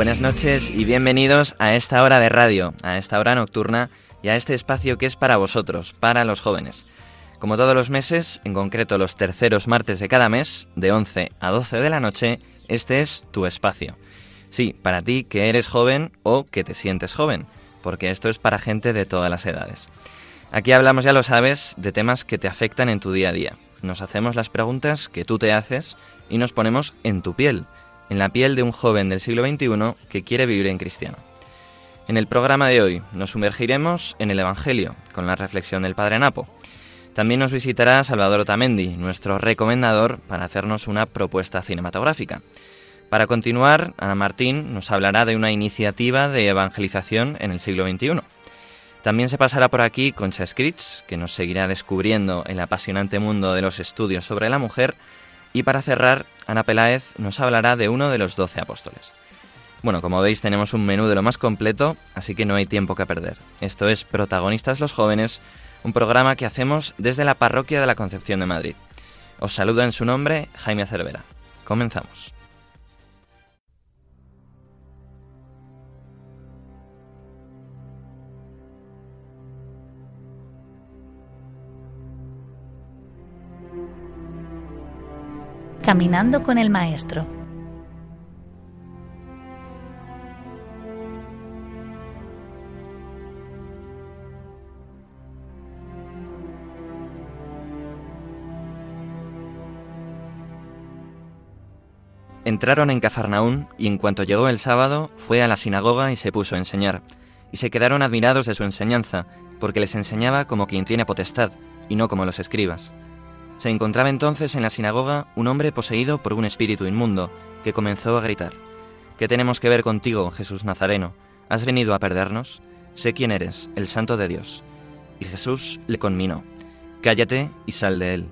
Buenas noches y bienvenidos a esta hora de radio, a esta hora nocturna y a este espacio que es para vosotros, para los jóvenes. Como todos los meses, en concreto los terceros martes de cada mes, de 11 a 12 de la noche, este es tu espacio. Sí, para ti que eres joven o que te sientes joven, porque esto es para gente de todas las edades. Aquí hablamos, ya lo sabes, de temas que te afectan en tu día a día. Nos hacemos las preguntas que tú te haces y nos ponemos en tu piel, en la piel de un joven del siglo XXI que quiere vivir en cristiano. En el programa de hoy nos sumergiremos en el Evangelio, con la reflexión del Padre Napo. También nos visitará Salvador Otamendi, nuestro recomendador, para hacernos una propuesta cinematográfica. Para continuar, Ana Martín nos hablará de una iniciativa de evangelización en el siglo XXI. También se pasará por aquí Concha Scritch, que nos seguirá descubriendo el apasionante mundo de los estudios sobre la mujer. Y para cerrar, Ana Peláez nos hablará de uno de los doce apóstoles. Bueno, como veis tenemos un menú de lo más completo, así que no hay tiempo que perder. Esto es Protagonistas los Jóvenes, un programa que hacemos desde la Parroquia de la Concepción de Madrid. Os saluda en su nombre Jaime Cervera. Comenzamos. Caminando con el Maestro. Entraron en Cafarnaún y en cuanto llegó el sábado fue a la sinagoga y se puso a enseñar. Y se quedaron admirados de su enseñanza, porque les enseñaba como quien tiene potestad, y no como los escribas. Se encontraba entonces en la sinagoga un hombre poseído por un espíritu inmundo, que comenzó a gritar, ¿Qué tenemos que ver contigo, Jesús Nazareno? ¿Has venido a perdernos? Sé quién eres, el santo de Dios. Y Jesús le conminó, Cállate y sal de él.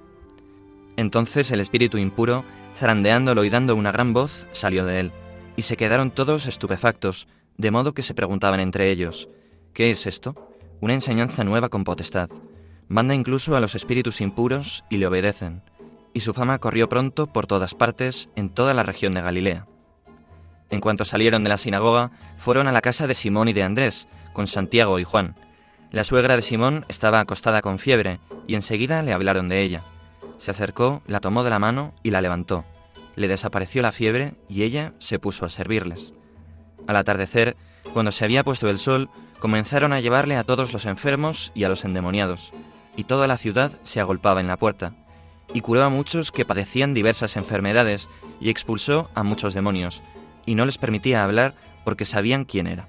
Entonces el espíritu impuro, zarandeándolo y dando una gran voz, salió de él, y se quedaron todos estupefactos, de modo que se preguntaban entre ellos, ¿qué es esto? Una enseñanza nueva con potestad. Manda incluso a los espíritus impuros y le obedecen, y su fama corrió pronto por todas partes en toda la región de Galilea. En cuanto salieron de la sinagoga, fueron a la casa de Simón y de Andrés, con Santiago y Juan. La suegra de Simón estaba acostada con fiebre, y enseguida le hablaron de ella. Se acercó, la tomó de la mano y la levantó. Le desapareció la fiebre y ella se puso a servirles. Al atardecer, cuando se había puesto el sol, comenzaron a llevarle a todos los enfermos y a los endemoniados, y toda la ciudad se agolpaba en la puerta, y curó a muchos que padecían diversas enfermedades, y expulsó a muchos demonios, y no les permitía hablar porque sabían quién era.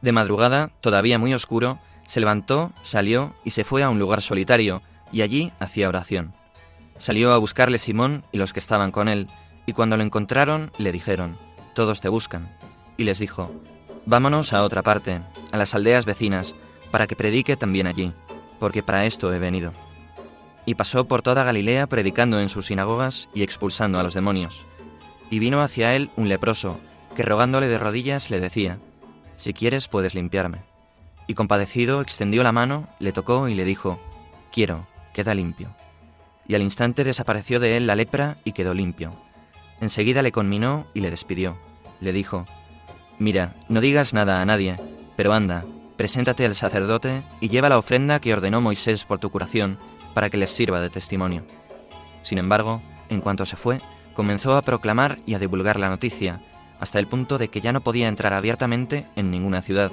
De madrugada, todavía muy oscuro, se levantó, salió y se fue a un lugar solitario, y allí hacía oración. Salió a buscarle Simón y los que estaban con él, y cuando lo encontraron le dijeron, Todos te buscan. Y les dijo, Vámonos a otra parte, a las aldeas vecinas, para que predique también allí, porque para esto he venido. Y pasó por toda Galilea predicando en sus sinagogas y expulsando a los demonios. Y vino hacia él un leproso, que rogándole de rodillas le decía, Si quieres puedes limpiarme. Y compadecido extendió la mano, le tocó y le dijo, Quiero, queda limpio. Y al instante desapareció de él la lepra y quedó limpio. Enseguida le conminó y le despidió. Le dijo, Mira, no digas nada a nadie, pero anda, preséntate al sacerdote y lleva la ofrenda que ordenó Moisés por tu curación, para que les sirva de testimonio. Sin embargo, en cuanto se fue, comenzó a proclamar y a divulgar la noticia, hasta el punto de que ya no podía entrar abiertamente en ninguna ciudad,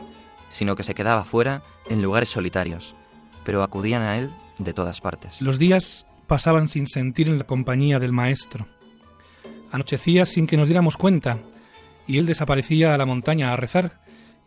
sino que se quedaba fuera en lugares solitarios, pero acudían a él de todas partes. Los días pasaban sin sentir en la compañía del Maestro. Anochecía sin que nos diéramos cuenta, y él desaparecía a la montaña a rezar,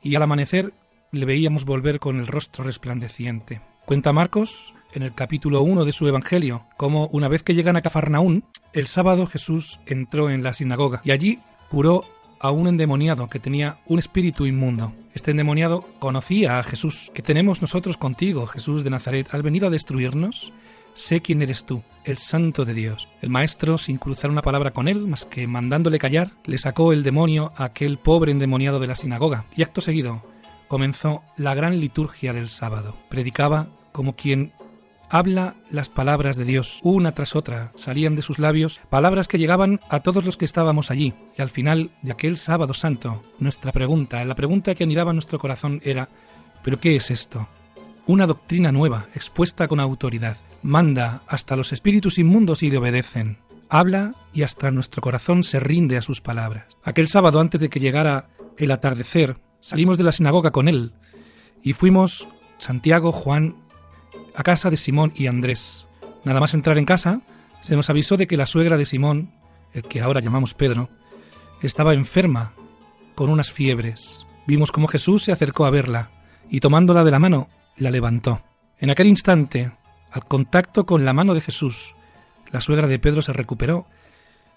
y al amanecer le veíamos volver con el rostro resplandeciente. Cuenta Marcos, en el capítulo 1 de su Evangelio, como una vez que llegan a Cafarnaún, el sábado Jesús entró en la sinagoga y allí curó a un endemoniado que tenía un espíritu inmundo. Este endemoniado conocía a Jesús. ¿Qué tenemos nosotros contigo, Jesús de Nazaret? ¿Has venido a destruirnos? Sé quién eres tú, el santo de Dios. El maestro, sin cruzar una palabra con él, más que mandándole callar, le sacó el demonio a aquel pobre endemoniado de la sinagoga, y acto seguido comenzó la gran liturgia del sábado. Predicaba como quien habla las palabras de Dios una tras otra, salían de sus labios palabras que llegaban a todos los que estábamos allí. Y al final de aquel sábado santo, nuestra pregunta, la pregunta que anidaba nuestro corazón era, ¿pero qué es esto? Una doctrina nueva, expuesta con autoridad. Manda hasta los espíritus inmundos y le obedecen. Habla y hasta nuestro corazón se rinde a sus palabras. Aquel sábado antes de que llegara el atardecer, salimos de la sinagoga con él y fuimos Santiago, Juan a casa de Simón y Andrés. Nada más entrar en casa, se nos avisó de que la suegra de Simón, el que ahora llamamos Pedro, estaba enferma, con unas fiebres. Vimos cómo Jesús se acercó a verla y tomándola de la mano, la levantó. En aquel instante, al contacto con la mano de Jesús, la suegra de Pedro se recuperó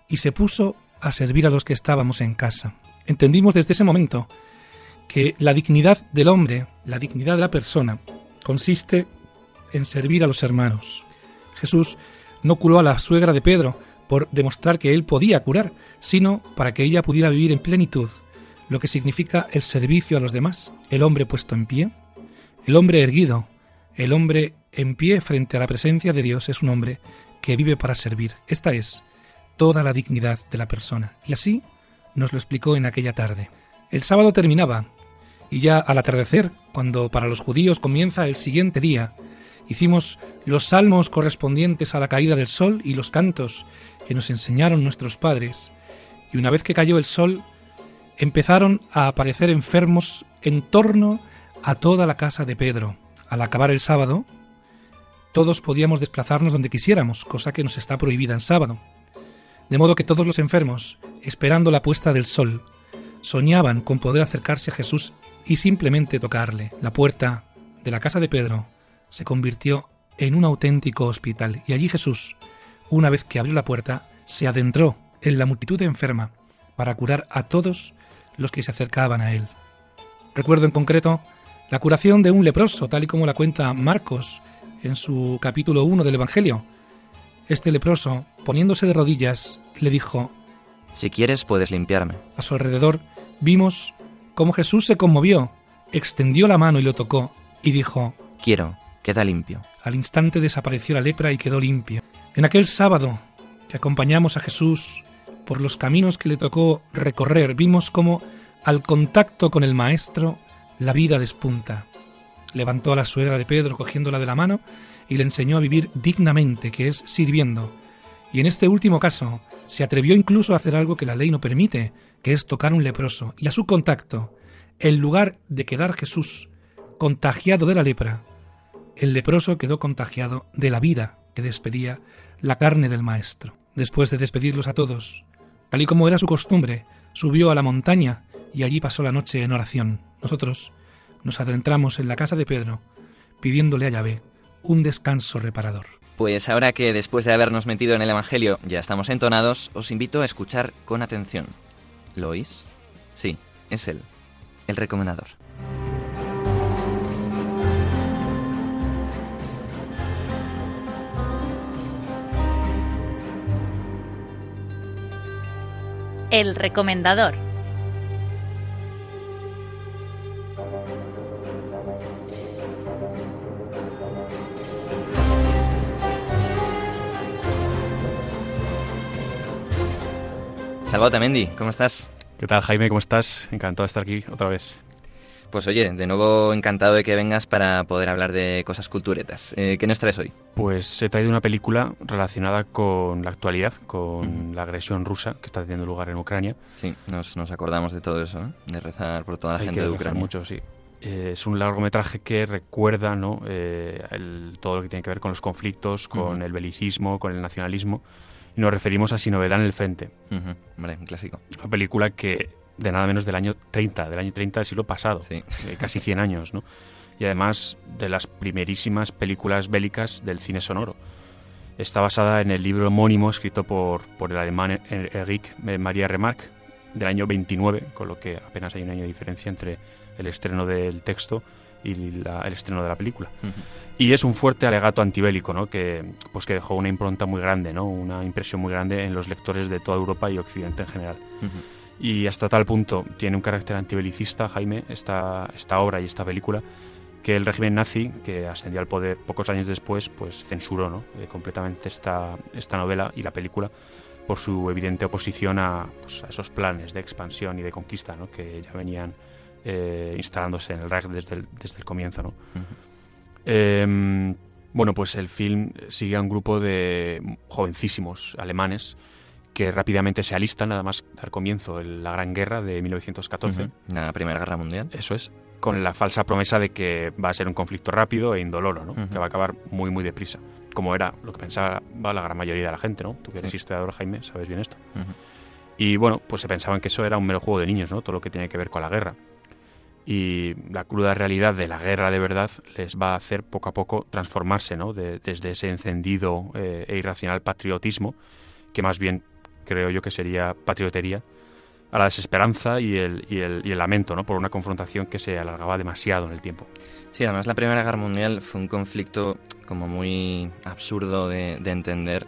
y se puso a servir a los que estábamos en casa. Entendimos desde ese momento que la dignidad del hombre, la dignidad de la persona, consiste en servir a los hermanos. Jesús no curó a la suegra de Pedro por demostrar que él podía curar, sino para que ella pudiera vivir en plenitud, lo que significa el servicio a los demás, el hombre puesto en pie, el hombre erguido, el hombre en pie frente a la presencia de Dios es un hombre que vive para servir. Esta es toda la dignidad de la persona. Y así nos lo explicó en aquella tarde. El sábado terminaba, y ya al atardecer, cuando para los judíos comienza el siguiente día, Hicimos los salmos correspondientes a la caída del sol y los cantos que nos enseñaron nuestros padres. Y una vez que cayó el sol, empezaron a aparecer enfermos en torno a toda la casa de Pedro. Al acabar el sábado, todos podíamos desplazarnos donde quisiéramos, cosa que nos está prohibida en sábado. De modo que todos los enfermos, esperando la puesta del sol, soñaban con poder acercarse a Jesús y simplemente tocarle. La puerta de la casa de Pedro se convirtió en un auténtico hospital y allí Jesús, una vez que abrió la puerta, se adentró en la multitud enferma para curar a todos los que se acercaban a él. Recuerdo en concreto la curación de un leproso, tal y como la cuenta Marcos en su capítulo 1 del Evangelio. Este leproso, poniéndose de rodillas, le dijo, Si quieres puedes limpiarme. A su alrededor vimos cómo Jesús se conmovió, extendió la mano y lo tocó, y dijo, Quiero, queda limpio. Al instante desapareció la lepra y quedó limpio. En aquel sábado que acompañamos a Jesús por los caminos que le tocó recorrer, vimos cómo al contacto con el Maestro la vida despunta. Levantó a la suegra de Pedro cogiéndola de la mano y le enseñó a vivir dignamente, que es sirviendo. Y en este último caso se atrevió incluso a hacer algo que la ley no permite, que es tocar un leproso. Y a su contacto, en lugar de quedar Jesús contagiado de la lepra, el leproso quedó contagiado de la vida que despedía la carne del Maestro. Después de despedirlos a todos, tal y como era su costumbre, subió a la montaña y allí pasó la noche en oración. Nosotros nos adentramos en la casa de Pedro, pidiéndole a Yahvé un descanso reparador. Pues ahora que después de habernos metido en el Evangelio ya estamos entonados, os invito a escuchar con atención. ¿Lo oís? Sí, es él, el recomendador. El recomendador. Salvador Mendy, ¿cómo estás? ¿Qué tal, Jaime? ¿Cómo estás? Encantado de estar aquí otra vez. Pues oye, de nuevo encantado de que vengas para poder hablar de cosas culturetas. Eh, ¿Qué nos traes hoy? Pues he traído una película relacionada con la actualidad, con la agresión rusa que está teniendo lugar en Ucrania. Sí, nos, nos acordamos de todo eso, ¿eh? de rezar por toda la Hay gente que de rezar Ucrania. mucho, sí. Eh, es un largometraje que recuerda ¿no? Eh, el- todo lo que tiene que ver con los conflictos, con Ujú. el belicismo, con el nacionalismo. Y nos referimos a Sin novedad en el frente. Hombre, un clásico. Una película que de nada menos del año 30, del año 30 del siglo pasado, Sí. eh, casi 100 años, ¿no? Y además de las primerísimas películas bélicas del cine sonoro. Está basada en el libro homónimo escrito por, por el alemán Eric Maria Remarque del año 29, con lo que apenas hay un año de diferencia entre el estreno del texto y la- el estreno de la película. Y es un fuerte alegato antibélico, ¿no? que, pues que dejó una impronta muy grande, ¿no? una impresión muy grande en los lectores de toda Europa y Occidente en general. Y hasta tal punto tiene un carácter antibelicista, Jaime, esta, esta obra y esta película, que el régimen nazi, que ascendió al poder pocos años después, pues censuró ¿no? Eh, completamente esta, esta novela y la película por su evidente oposición a, pues, a esos planes de expansión y de conquista ¿no? que ya venían eh, instalándose en el Reich desde el, desde el comienzo. ¿no? Eh, bueno, pues el film sigue a un grupo de jovencísimos alemanes que rápidamente se alistan, nada más dar comienzo en la Gran Guerra de 1914. Ujú. La Primera Guerra Mundial. Eso es, con la falsa promesa de que va a ser un conflicto rápido e indoloro, que va a acabar muy, muy deprisa, como era lo que pensaba la gran mayoría de la gente. ¿no? Tú que eres Sí. historiador, Jaime, sabes bien esto. Ujú. Y bueno, pues se pensaban que eso era un mero juego de niños, ¿no? todo lo que tiene que ver con la guerra. Y la cruda realidad de la guerra de verdad les va a hacer poco a poco transformarse ¿no? De- desde ese encendido eh, e irracional patriotismo, que más bien creo yo que sería patriotería, a la desesperanza y el, lamento ¿no? por una confrontación que se alargaba demasiado en el tiempo. Sí, además la Primera Guerra Mundial fue un conflicto como muy absurdo de, de entender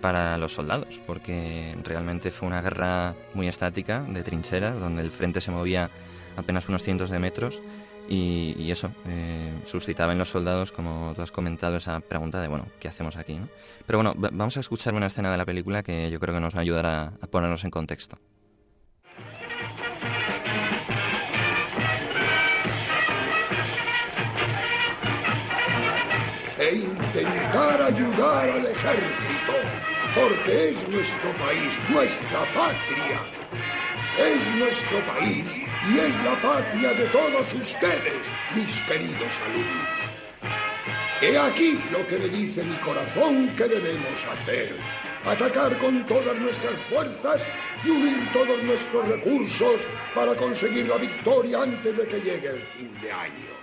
para los soldados, porque realmente fue una guerra muy estática, de trincheras, donde el frente se movía apenas unos cientos de metros y, eso eh, suscitaba en los soldados, como tú has comentado, esa pregunta de, bueno, ¿qué hacemos aquí? Pero bueno, va- vamos a escuchar una escena de la película que yo creo que nos va a ayudar a ponernos en contexto. E intentar ayudar al ejército, porque es nuestro país, nuestra patria. Es nuestro país y es la patria de todos ustedes, mis queridos alumnos. He aquí lo que me dice mi corazón que debemos hacer. Atacar con todas nuestras fuerzas y unir todos nuestros recursos para conseguir la victoria antes de que llegue el fin de año.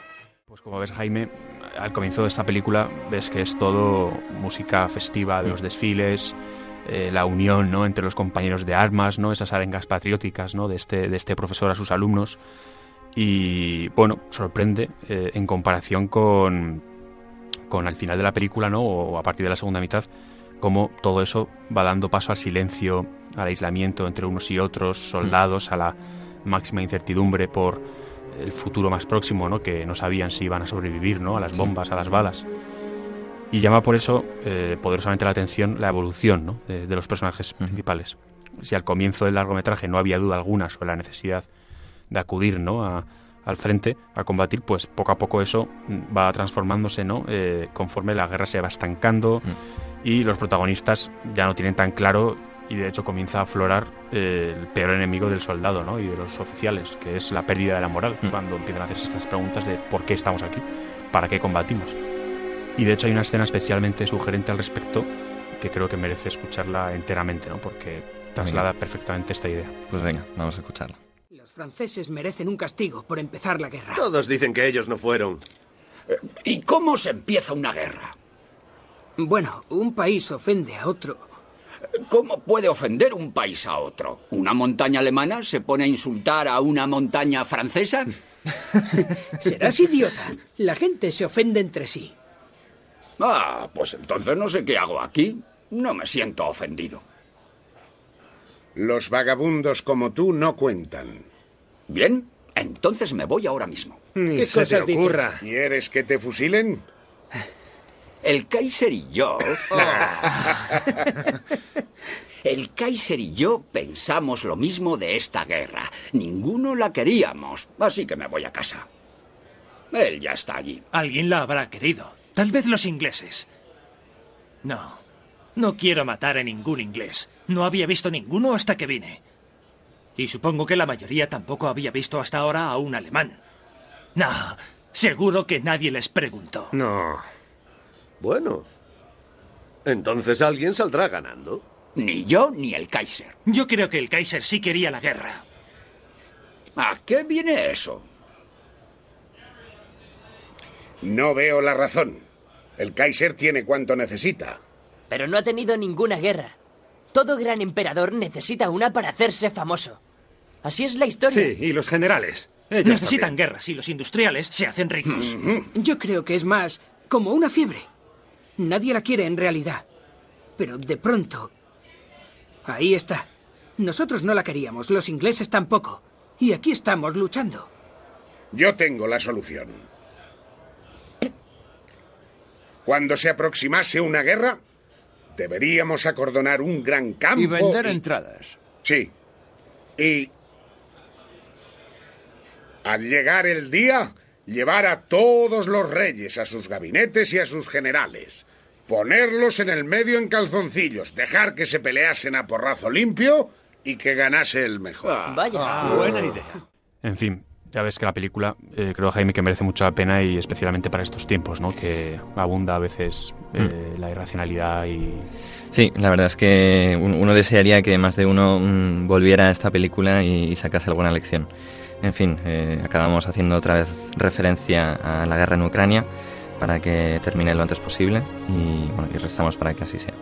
Pues como ves, Jaime, al comienzo de esta película ves que es todo música festiva de los desfiles, eh, la unión ¿no? entre los compañeros de armas, ¿no? esas arengas patrióticas ¿no? de, este, de este profesor a sus alumnos. Y bueno, sorprende eh, en comparación con, con al final de la película, ¿no? o a partir de la segunda mitad, cómo todo eso va dando paso al silencio, al aislamiento entre unos y otros, soldados, a la máxima incertidumbre por el futuro más próximo, ¿no? que no sabían si iban a sobrevivir ¿no? a las bombas, a las balas. Y llama por eso eh, poderosamente la atención la evolución ¿no? de, de los personajes principales. Si al comienzo del largometraje no había duda alguna sobre la necesidad de acudir ¿no? a- al frente a combatir, pues poco a poco eso mm, va transformándose ¿no? Eh, conforme la guerra se va estancando y los protagonistas ya no tienen tan claro y de hecho comienza a aflorar eh, el peor enemigo del soldado ¿no? y de los oficiales, que es la pérdida de la moral, Mm. cuando empiezan a hacerse estas preguntas de por qué estamos aquí, para qué combatimos. Y de hecho hay una escena especialmente sugerente al respecto que creo que merece escucharla enteramente, ¿no? porque traslada perfectamente esta idea. Pues venga, vamos a escucharla. Los franceses merecen un castigo por empezar la guerra. Todos dicen que ellos no fueron. ¿Y cómo se empieza una guerra? Bueno, un país ofende a otro. ¿Cómo puede ofender un país a otro? ¿Una montaña alemana se pone a insultar a una montaña francesa? Serás idiota. La gente se ofende entre sí. Ah, pues entonces no sé qué hago aquí. No me siento ofendido. Los vagabundos como tú no cuentan. Bien, entonces me voy ahora mismo. ¿Qué cosas dices? ¿Quieres que te fusilen? El Kaiser y yo. El Kaiser y yo pensamos lo mismo de esta guerra. Ninguno la queríamos, así que me voy a casa. Él ya está allí. Alguien la habrá querido. Tal vez los ingleses. No. No quiero matar a ningún inglés. No había visto ninguno hasta que vine. Y supongo que la mayoría tampoco había visto hasta ahora a un alemán. No. Seguro que nadie les preguntó. No. Bueno. Entonces alguien saldrá ganando. Ni yo ni el Kaiser. Yo creo que el Kaiser sí quería la guerra. ¿A qué viene eso? No veo la razón. El Kaiser tiene cuanto necesita. Pero no ha tenido ninguna guerra. Todo gran emperador necesita una para hacerse famoso. Así es la historia. Sí, y los generales. Necesitan guerras y los industriales se hacen ricos. Yo creo que es más como una fiebre. Nadie la quiere en realidad. Pero de pronto... Ahí está. Nosotros no la queríamos, los ingleses tampoco. Y aquí estamos luchando. Yo tengo la solución. Cuando se aproximase una guerra, deberíamos acordonar un gran campo. Y vender entradas. Sí. Y al llegar el día, llevar a todos los reyes a sus gabinetes y a sus generales. Ponerlos en el medio en calzoncillos, dejar que se peleasen a porrazo limpio y que ganase el mejor. Vaya. buena idea. En fin, ya ves que la película, eh, creo, Jaime, que merece mucho la pena y especialmente para estos tiempos, ¿no? Que abunda a veces eh, la irracionalidad y... Sí, la verdad es que un- uno desearía que más de uno mm, volviera a esta película y, y sacase alguna lección. En fin, eh, acabamos haciendo otra vez referencia a la guerra en Ucrania para que termine lo antes posible y, bueno, y rezamos para que así sea.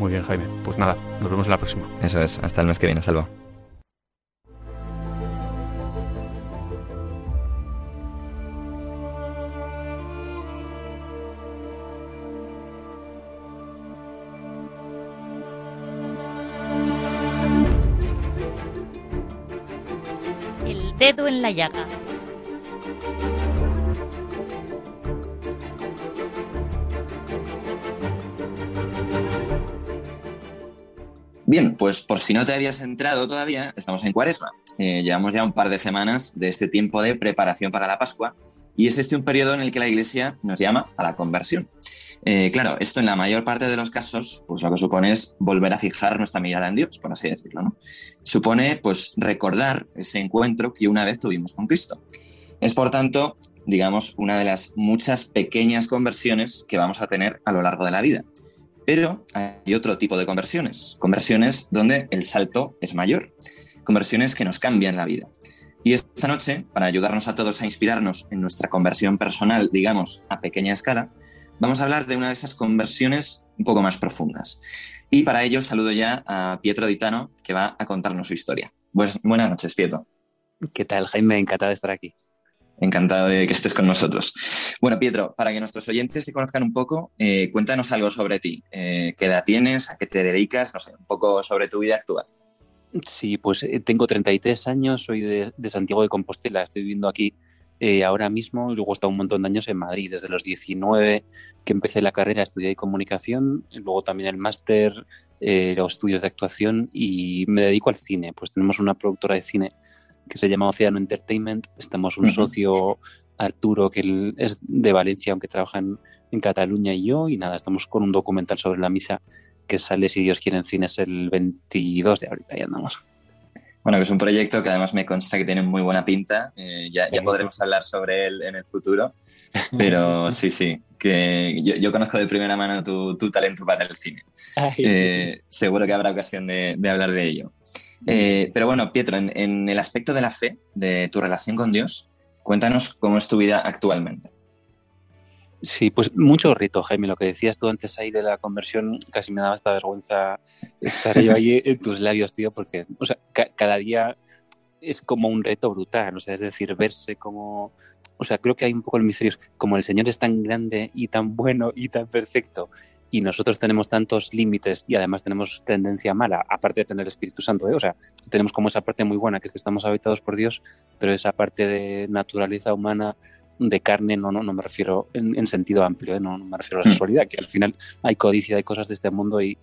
Muy bien, Jaime. Pues nada, nos vemos en la próxima. Eso es, hasta el mes que viene, Salva. Bien, pues por si no te habías entrado todavía, estamos en Cuaresma. Eh, llevamos ya un par de semanas de este tiempo de preparación para la Pascua y es este un periodo en el que la Iglesia nos llama a la conversión. Eh, claro, esto en la mayor parte de los casos, pues lo que supone es volver a fijar nuestra mirada en Dios, por así decirlo. ¿no? Supone, pues, recordar ese encuentro que una vez tuvimos con Cristo. Es, por tanto, digamos, una de las muchas pequeñas conversiones que vamos a tener a lo largo de la vida. Pero hay otro tipo de conversiones, conversiones donde el salto es mayor, conversiones que nos cambian la vida. Y esta noche, para ayudarnos a todos a inspirarnos en nuestra conversión personal, digamos, a pequeña escala, vamos a hablar de una de esas conversiones un poco más profundas. Y para ello saludo ya a Pietro Ditano, que va a contarnos su historia. Pues, buenas noches, Pietro. ¿Qué tal, Jaime? Encantado de estar aquí. Encantado de que estés con nosotros. Bueno, Pietro, para que nuestros oyentes te conozcan un poco, eh, cuéntanos algo sobre ti. Eh, ¿Qué edad tienes? ¿A qué te dedicas? No sé, un poco sobre tu vida actual. Sí, pues eh, tengo 33 años, soy de, de Santiago de Compostela, estoy viviendo aquí eh, ahora mismo y luego he estado un montón de años en Madrid, desde los 19 que empecé la carrera, estudié comunicación, luego también el máster, eh, los estudios de actuación y me dedico al cine. Pues tenemos una productora de cine que se llama Océano Entertainment, estamos un socio, Arturo, que él es de Valencia, aunque trabaja en, en Cataluña y yo, y nada, estamos con un documental sobre la misa que sale, si Dios quiere, en cines el 22 de abril, ahí andamos. Bueno, que es un proyecto que además me consta que tiene muy buena pinta. eh, ya, ya podremos hablar sobre él en el futuro. Pero sí, sí, que yo, yo conozco de primera mano tu, tu talento para el cine. Eh, seguro que habrá ocasión de, de hablar de ello. Eh, pero bueno, Pietro, en, en el aspecto de la fe, de tu relación con Dios, cuéntanos cómo es tu vida actualmente. Sí, pues mucho rito, Jaime. Lo que decías tú antes ahí de la conversión, casi me daba esta vergüenza estar yo ahí en tus labios, tío, porque o sea, ca- cada día es como un reto brutal, o sea, es decir, verse como... O sea, creo que hay un poco el misterio, como el Señor es tan grande y tan bueno y tan perfecto y nosotros tenemos tantos límites y además tenemos tendencia mala, aparte de tener el Espíritu Santo, ¿eh? o sea, tenemos como esa parte muy buena, que es que estamos habitados por Dios, pero esa parte de naturaleza humana de carne, no, no, no me refiero en, en sentido amplio, ¿eh? no, no me refiero a la Mm. sexualidad, que al final hay codicia, hay cosas de este mundo y,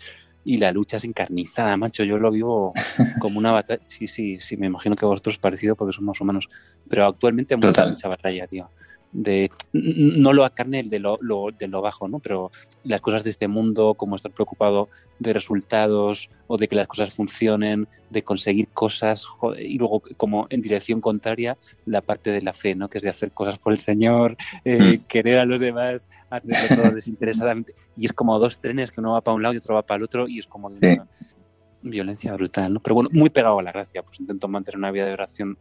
y la lucha es encarnizada, macho. Yo lo vivo como una batalla. Sí, sí, sí, me imagino que vosotros parecido porque somos humanos, pero actualmente mucha, mucha batalla, tío. De, no lo a carne de lo, lo- de lo bajo, ¿no? Pero las cosas de este mundo, como estar preocupado de resultados o de que las cosas funcionen, de conseguir cosas, joder, y luego como en dirección contraria, la parte de la fe, ¿no? Que es de hacer cosas por el Señor, eh, Mm. querer a los demás, hacerlo todo desinteresadamente. Y es como dos trenes que uno va para un lado y otro va para el otro y es como de Sí. una violencia brutal, ¿no? Pero bueno, muy pegado a la gracia, pues intento mantener una vida de oración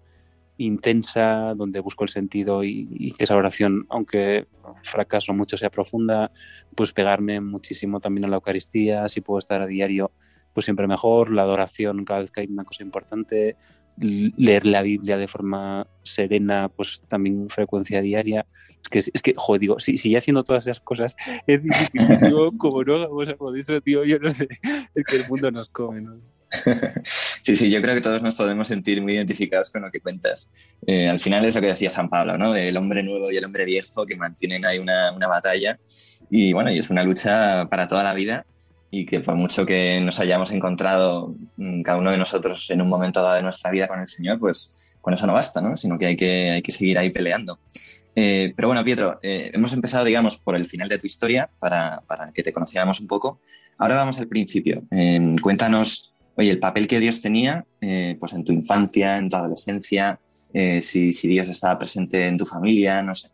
intensa, donde busco el sentido y, que esa oración, aunque fracaso mucho, sea profunda, pues pegarme muchísimo también a la Eucaristía, si puedo estar a diario, pues siempre mejor, la adoración cada vez que hay una cosa importante, leer la Biblia de forma serena, pues también frecuencia diaria. Es que, es que joder, digo, si, si haciendo todas esas cosas es dificilísimo, como no hagamos algo de eso, tío, yo no sé, es que el mundo nos come, ¿no? Sí, sí, yo creo que todos nos podemos sentir muy identificados con lo que cuentas. Eh, al final es lo que decía San Pablo, ¿no? El hombre nuevo y el hombre viejo que mantienen ahí una, una batalla. Y bueno, y es una lucha para toda la vida y que por mucho que nos hayamos encontrado mm, cada uno de nosotros en un momento dado de nuestra vida con el Señor, pues con eso no basta, ¿no? Sino que hay que, hay que seguir ahí peleando. Eh, pero bueno, Pietro, eh, hemos empezado, digamos, por el final de tu historia para, para que te conociéramos un poco. Ahora vamos al principio. cuéntanos oye, el papel que Dios tenía eh, pues en tu infancia, en tu adolescencia, eh, si, Dios estaba presente en tu familia, no sé.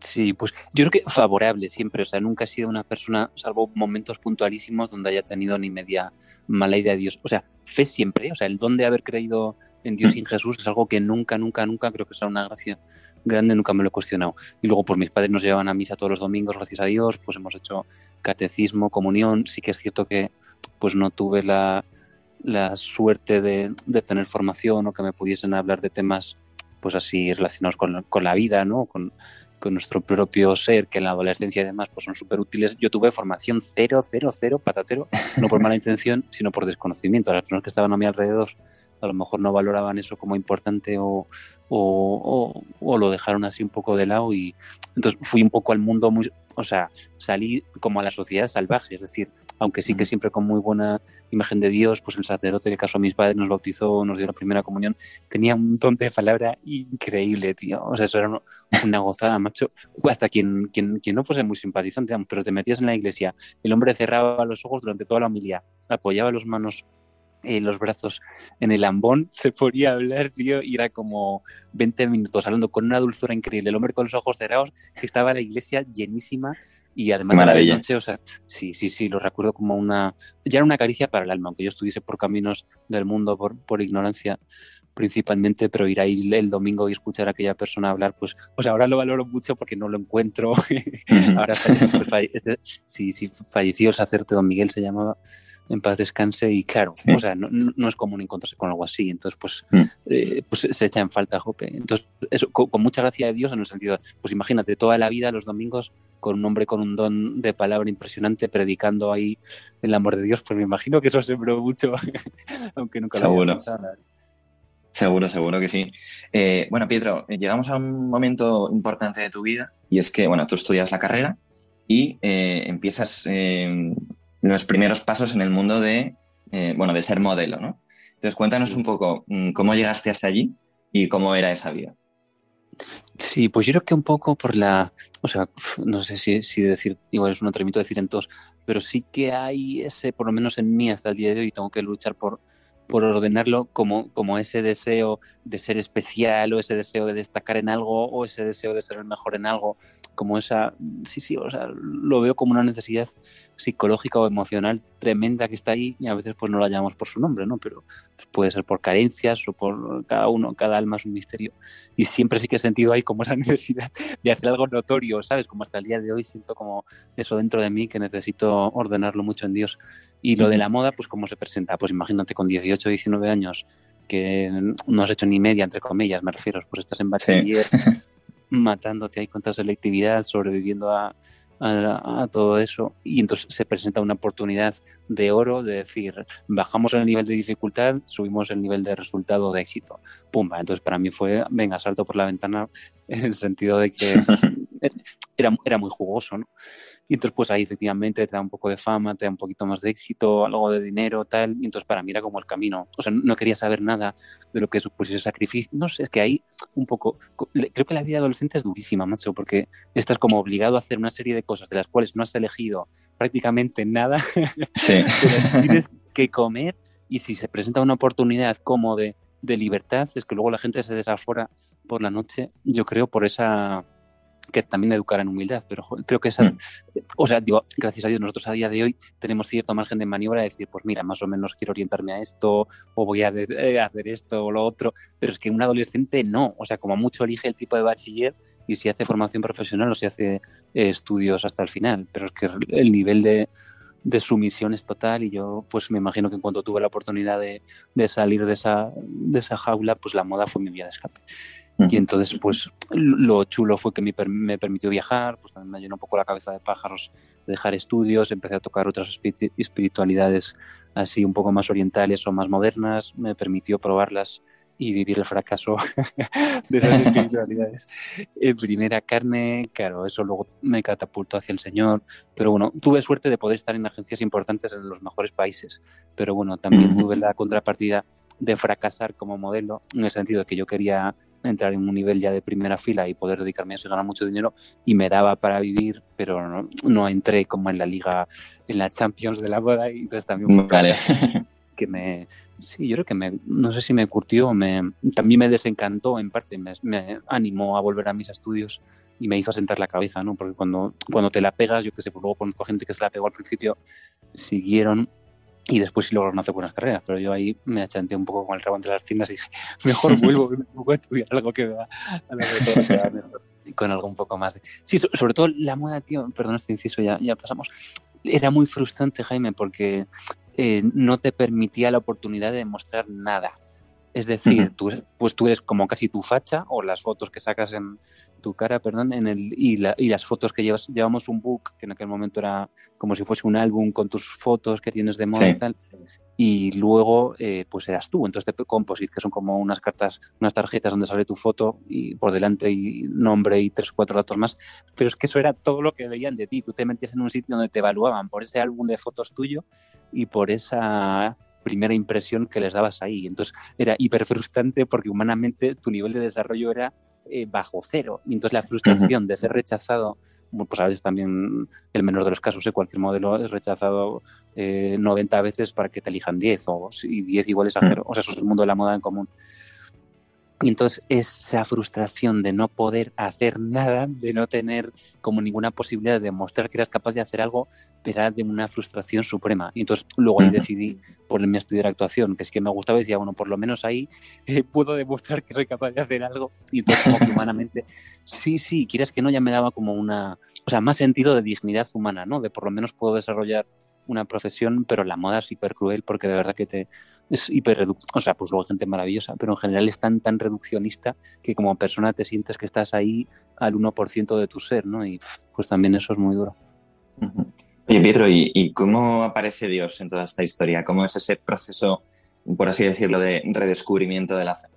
Sí, pues yo creo que favorable siempre, o sea, nunca he sido una persona, salvo momentos puntualísimos donde haya tenido ni media mala idea de Dios. O sea, fe siempre, o sea, el don de haber creído en Dios y en Jesús es algo que nunca, nunca, nunca creo que sea una gracia grande, nunca me lo he cuestionado. Y luego, pues mis padres nos llevaban a misa todos los domingos, gracias a Dios, pues hemos hecho catecismo, comunión, sí que es cierto que pues no tuve la, la suerte de, tener formación o que me pudiesen hablar de temas pues así relacionados con, con la vida, ¿no? Con, con, nuestro propio ser, que en la adolescencia y demás pues son súper útiles. Yo tuve formación cero, cero, cero, patatero, no por mala intención, sino por desconocimiento. Las personas que estaban a mi alrededor a lo mejor no valoraban eso como importante o, o, o, lo dejaron así un poco de lado y entonces fui un poco al mundo muy, o sea, salí como a la sociedad salvaje, es decir, aunque sí que siempre con muy buena imagen de Dios, pues el sacerdote que casó a mis padres nos bautizó, nos dio la primera comunión, tenía un montón de palabra increíble, tío, o sea, eso era una gozada, macho, hasta quien, quien, quien no fuese muy simpatizante, pero te metías en la iglesia, el hombre cerraba los ojos durante toda la homilía, apoyaba las manos eh, los brazos en el ambón, se ponía a hablar, tío, y era como 20 minutos hablando con una dulzura increíble. El hombre con los ojos cerrados, que estaba la iglesia llenísima y además a la noche, o sea, sí, sí, sí, lo recuerdo como una, ya era una caricia para el alma, aunque yo estuviese por caminos del mundo por, por ignorancia principalmente, pero ir ahí el domingo y escuchar a aquella persona hablar, pues, pues ahora lo valoro mucho porque no lo encuentro. ahora, pues, sí, sí, falleció el sacerdote Don Miguel, se llamaba, en paz descanse y claro, o sea, no, no, es común encontrarse con algo así, entonces pues, mm. eh, pues se echa en falta Jope. Entonces, eso, con, mucha gracia de Dios en el sentido, pues imagínate toda la vida los domingos con un hombre con un don de palabra impresionante predicando ahí el amor de Dios, pues me imagino que eso sembró mucho, aunque nunca seguro. lo pensado. Seguro, seguro que sí. Eh, bueno, Pietro, eh, llegamos a un momento importante de tu vida y es que, bueno, tú estudias la carrera y empiezas los primeros pasos en el mundo de, eh, bueno, de ser modelo, ¿no? Entonces, cuéntanos un poco mm, cómo llegaste hasta allí y cómo era esa vida. Sí, pues yo creo que un poco por la, o sea, no sé si, si decir, igual es un atrevimiento decir en todos, pero sí que hay ese, por lo menos en mí hasta el día de hoy, tengo que luchar por, por ordenarlo como, como ese deseo de ser especial o ese deseo de destacar en algo o ese deseo de ser el mejor en algo, como esa, sí, sí, o sea, lo veo como una necesidad psicológica o emocional tremenda que está ahí y a veces pues no la llamamos por su nombre, ¿no? Pero puede ser por carencias o por cada uno, cada alma es un misterio y siempre sí que he sentido ahí como esa necesidad de hacer algo notorio, ¿sabes? Como hasta el día de hoy siento como eso dentro de mí que necesito ordenarlo mucho en Dios. Y lo de la moda, pues cómo se presenta, pues imagínate con 18, 19 años que no has hecho ni media, entre comillas, me refiero, pues estás en bachiller matándote ahí contra selectividad, sobreviviendo a, a, todo eso y entonces se presenta una oportunidad de oro de decir, bajamos el nivel de dificultad, subimos el nivel de resultado de éxito. Pumba, entonces para mí fue, venga, salto por la ventana en el sentido de que era, era muy jugoso, ¿no? Y entonces, pues ahí efectivamente te da un poco de fama, te da un poquito más de éxito, algo de dinero, tal. Y entonces, para mí era como el camino. O sea, no quería saber nada de lo que supusiese sacrificio. No sé, es que ahí un poco. Creo que la vida adolescente es durísima, macho, porque estás como obligado a hacer una serie de cosas de las cuales no has elegido prácticamente nada. Sí. tienes que comer. Y si se presenta una oportunidad como de, de libertad, es que luego la gente se desafora por la noche, yo creo, por esa que también educar en humildad, pero creo que esa, o sea, digo, gracias a Dios nosotros a día de hoy tenemos cierto margen de maniobra de decir, pues mira, más o menos quiero orientarme a esto, o voy a eh, hacer esto o lo otro, pero es que un adolescente no, o sea, como mucho elige el tipo de bachiller y si hace formación profesional o si hace eh, estudios hasta el final, pero es que el nivel de, de sumisión es total y yo pues me imagino que en cuanto tuve la oportunidad de, de salir de esa, de esa jaula, pues la moda fue mi vía de escape. Y entonces, pues lo chulo fue que me, me, permitió viajar, pues también me llenó un poco la cabeza de pájaros, dejar estudios, empecé a tocar otras espiritualidades así un poco más orientales o más modernas, me permitió probarlas y vivir el fracaso de esas espiritualidades en primera carne. Claro, eso luego me catapultó hacia el Señor. Pero bueno, tuve suerte de poder estar en agencias importantes en los mejores países. Pero bueno, también tuve la contrapartida de fracasar como modelo, en el sentido de que yo quería entrar en un nivel ya de primera fila y poder dedicarme a eso y ganar mucho dinero y me daba para vivir, pero no, no entré como en la liga, en la Champions de la boda y entonces también vale. que me, sí, yo creo que me, no sé si me curtió, me, también me desencantó en parte, me, me, animó a volver a mis estudios y me hizo sentar la cabeza, ¿no? Porque cuando, cuando te la pegas, yo que sé, pues luego conozco gente que se la pegó al principio, siguieron y después sí lograron hacer buenas carreras, pero yo ahí me achanté un poco con el rabo entre las piernas y dije, mejor vuelvo a estudiar algo que me va a con algo un poco más de... Sí, sobre todo la moda, tío, perdón este inciso, ya, ya pasamos, era muy frustrante, Jaime, porque eh, no te permitía la oportunidad de mostrar nada. Es decir, tú, pues tú eres como casi tu facha o las fotos que sacas en tu cara, perdón, en el, y, las fotos que llevas, llevamos un book, que en aquel momento era como si fuese un álbum con tus fotos que tienes de moda y tal, y luego eh, pues eras tú. Entonces te composite, que son como unas cartas, unas tarjetas donde sale tu foto y por delante y nombre y tres o cuatro datos más, pero es que eso era todo lo que veían de ti. Tú te metías en un sitio donde te evaluaban por ese álbum de fotos tuyo y por esa primera impresión que les dabas ahí. Entonces era hiper frustrante porque humanamente tu nivel de desarrollo era eh, bajo cero. Y entonces la frustración de ser rechazado, pues a veces también el menor de los casos, ¿eh? cualquier modelo es rechazado eh, 90 veces para que te elijan 10 o y 10 igual es cero. O sea, eso es el mundo de la moda en común. Y entonces esa frustración de no poder hacer nada, de no tener como ninguna posibilidad de demostrar que eras capaz de hacer algo, era de una frustración suprema. Y entonces luego ahí decidí ponerme a estudiar actuación, que es que me gustaba y decía, bueno, por lo menos ahí eh, puedo demostrar que soy capaz de hacer algo. Y entonces como que humanamente, sí, sí, quieras que no, ya me daba como una, o sea, más sentido de dignidad humana, ¿no? De por lo menos puedo desarrollar una profesión, pero la moda es hiper cruel porque de verdad que te es hiper o sea, pues luego hay gente maravillosa, pero en general es tan tan reduccionista que como persona te sientes que estás ahí al 1% de tu ser, ¿no? Y pues también eso es muy duro. Oye, Pietro, ¿y, cómo aparece Dios en toda esta historia? ¿Cómo es ese proceso, por así decirlo, de redescubrimiento de la fe?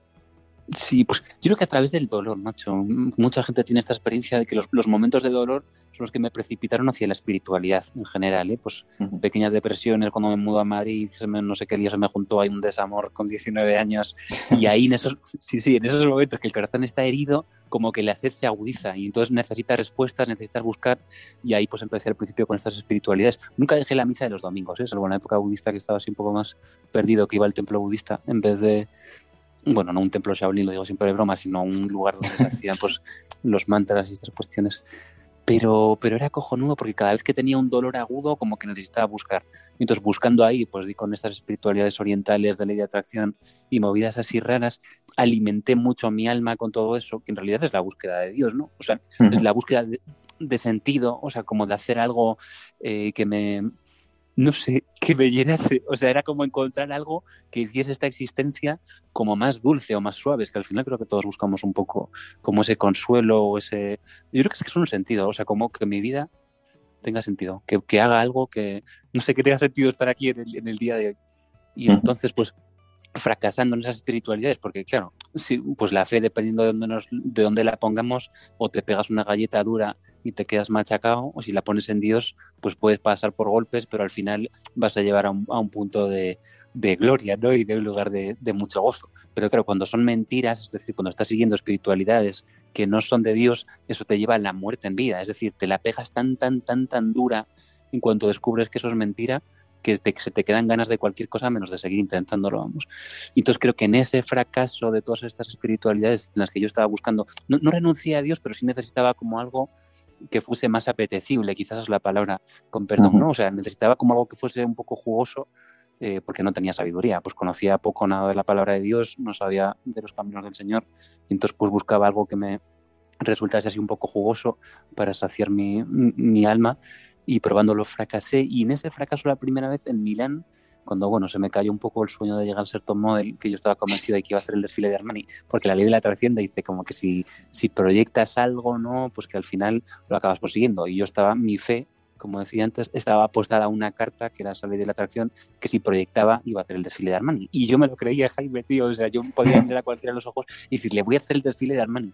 Sí, pues yo creo que a través del dolor, macho. Mucha gente tiene esta experiencia de que los, momentos de dolor son los que me precipitaron hacia la espiritualidad en general. ¿eh? Pues pequeñas depresiones cuando me mudo a Madrid, no sé qué día se me juntó ahí un desamor con 19 años. Y ahí en esos, sí, sí, en esos momentos que el corazón está herido, como que la sed se agudiza y entonces necesitas respuestas, necesitas buscar. Y ahí pues empecé al principio con estas espiritualidades. Nunca dejé la misa de los domingos, ¿eh? salvo en la época budista que estaba así un poco más perdido, que iba al templo budista en vez de bueno, no un templo Shaolin, lo digo siempre de broma, sino un lugar donde se hacían pues, los mantras y estas cuestiones. Pero, pero era cojonudo porque cada vez que tenía un dolor agudo, como que necesitaba buscar. entonces, buscando ahí, pues con estas espiritualidades orientales de ley de atracción y movidas así raras, alimenté mucho mi alma con todo eso, que en realidad es la búsqueda de Dios, ¿no? O sea, es la búsqueda de, sentido, o sea, como de hacer algo eh, que me, no sé, que me llenase. O sea, era como encontrar algo que hiciese esta existencia como más dulce o más suave. Es que al final creo que todos buscamos un poco como ese consuelo o ese... Yo creo que es que es un sentido, o sea, como que mi vida tenga sentido, que, que haga algo que, no sé, que tenga sentido estar aquí en el, en el día de hoy. Y entonces, pues, fracasando en esas espiritualidades, porque claro, sí, pues la fe, dependiendo de dónde, nos, de dónde la pongamos, o te pegas una galleta dura y te quedas machacado, o si la pones en Dios, pues puedes pasar por golpes, pero al final vas a llevar a un, a un punto de, de, gloria, ¿no? Y de un lugar de, de, mucho gozo. Pero claro, cuando son mentiras, es decir, cuando estás siguiendo espiritualidades que no son de Dios, eso te lleva a la muerte en vida, es decir, te la pegas tan, tan, tan, tan dura en cuanto descubres que eso es mentira, que se te quedan ganas de cualquier cosa menos de seguir intentándolo, vamos. Y entonces creo que en ese fracaso de todas estas espiritualidades en las que yo estaba buscando, no, no renuncié a Dios, pero sí necesitaba como algo que fuese más apetecible, quizás es la palabra, con perdón, ¿no? O sea, necesitaba como algo que fuese un poco jugoso eh, porque no tenía sabiduría, pues conocía poco nada de la palabra de Dios, no sabía de los caminos del Señor, y entonces pues buscaba algo que me resultase así un poco jugoso para saciar mi, mi alma y probándolo fracasé y en ese fracaso la primera vez en Milán cuando bueno se me cayó un poco el sueño de llegar a ser top model que yo estaba convencido de que iba a hacer el desfile de Armani porque la ley de la atracción te dice como que si, si proyectas algo no pues que al final lo acabas prosiguiendo y yo estaba mi fe como decía antes, estaba apostada a una carta que era esa ley de la atracción, que si proyectaba iba a hacer el desfile de Armani. Y yo me lo creía, Jaime, tío. O sea, yo podía mirar a cualquiera en los ojos y decirle, voy a hacer el desfile de Armani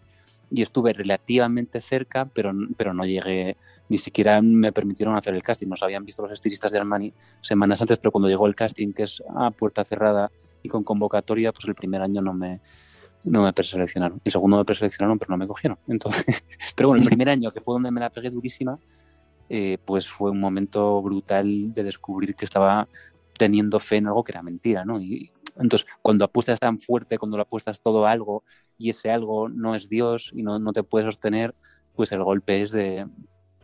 y estuve relativamente cerca, pero, pero no llegué, ni siquiera me permitieron hacer el casting. Nos habían visto los estilistas de Armani semanas antes, pero cuando llegó el casting, que es a puerta cerrada y con convocatoria, pues el primer año no me, no me preseleccionaron. El segundo me preseleccionaron, pero no me cogieron. Entonces, pero bueno, el primer año, que fue donde me la pegué durísima, eh, pues fue un momento brutal de descubrir que estaba teniendo fe en algo que era mentira, ¿no? Y entonces, cuando apuestas tan fuerte, cuando lo apuestas todo a algo y ese algo no es Dios y no, no te puede sostener, pues el golpe es de,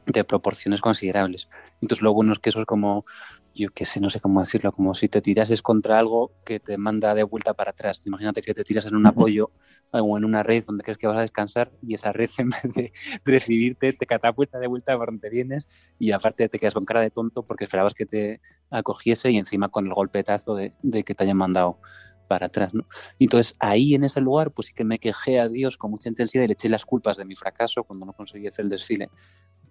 de proporciones considerables. Entonces lo bueno es que eso es como, yo qué sé, no sé cómo decirlo, como si te tirases contra algo que te manda de vuelta para atrás. Imagínate que te tiras en un apoyo o en una red donde crees que vas a descansar y esa red en vez de recibirte te catapulta de vuelta por donde vienes y aparte te quedas con cara de tonto porque esperabas que te acogiese y encima con el golpetazo de, de que te hayan mandado para atrás, ¿no? Entonces ahí en ese lugar pues sí que me quejé a Dios con mucha intensidad y le eché las culpas de mi fracaso cuando no conseguí hacer el desfile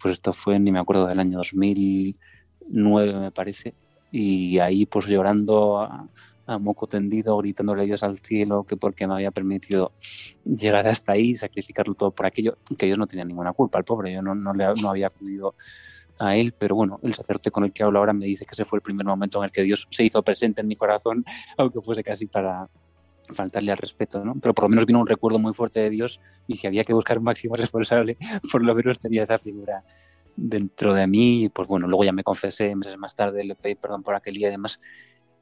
pues esto fue, ni me acuerdo, del año 2009 me parece, y ahí pues llorando a, moco tendido, gritándole a Dios al cielo que porque me había permitido llegar hasta ahí, sacrificarlo todo por aquello, que Dios no tenía ninguna culpa, el pobre, yo no, no, le, no había acudido a él, pero bueno, el sacerdote con el que hablo ahora me dice que ese fue el primer momento en el que Dios se hizo presente en mi corazón, aunque fuese casi para, faltarle al respeto, ¿no? Pero por lo menos vino un recuerdo muy fuerte de Dios y si había que buscar un máximo responsable, por lo menos tenía esa figura dentro de mí y pues bueno, luego ya me confesé meses más tarde, le pedí perdón por aquel día y demás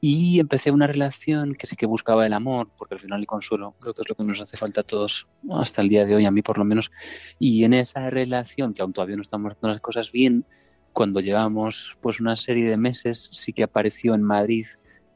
y empecé una relación que sí que buscaba el amor, porque al final el consuelo creo que es lo que nos hace falta a todos, hasta el día de hoy, a mí por lo menos. Y en esa relación, que aún todavía no estamos haciendo las cosas bien, cuando llevamos pues una serie de meses, sí que apareció en Madrid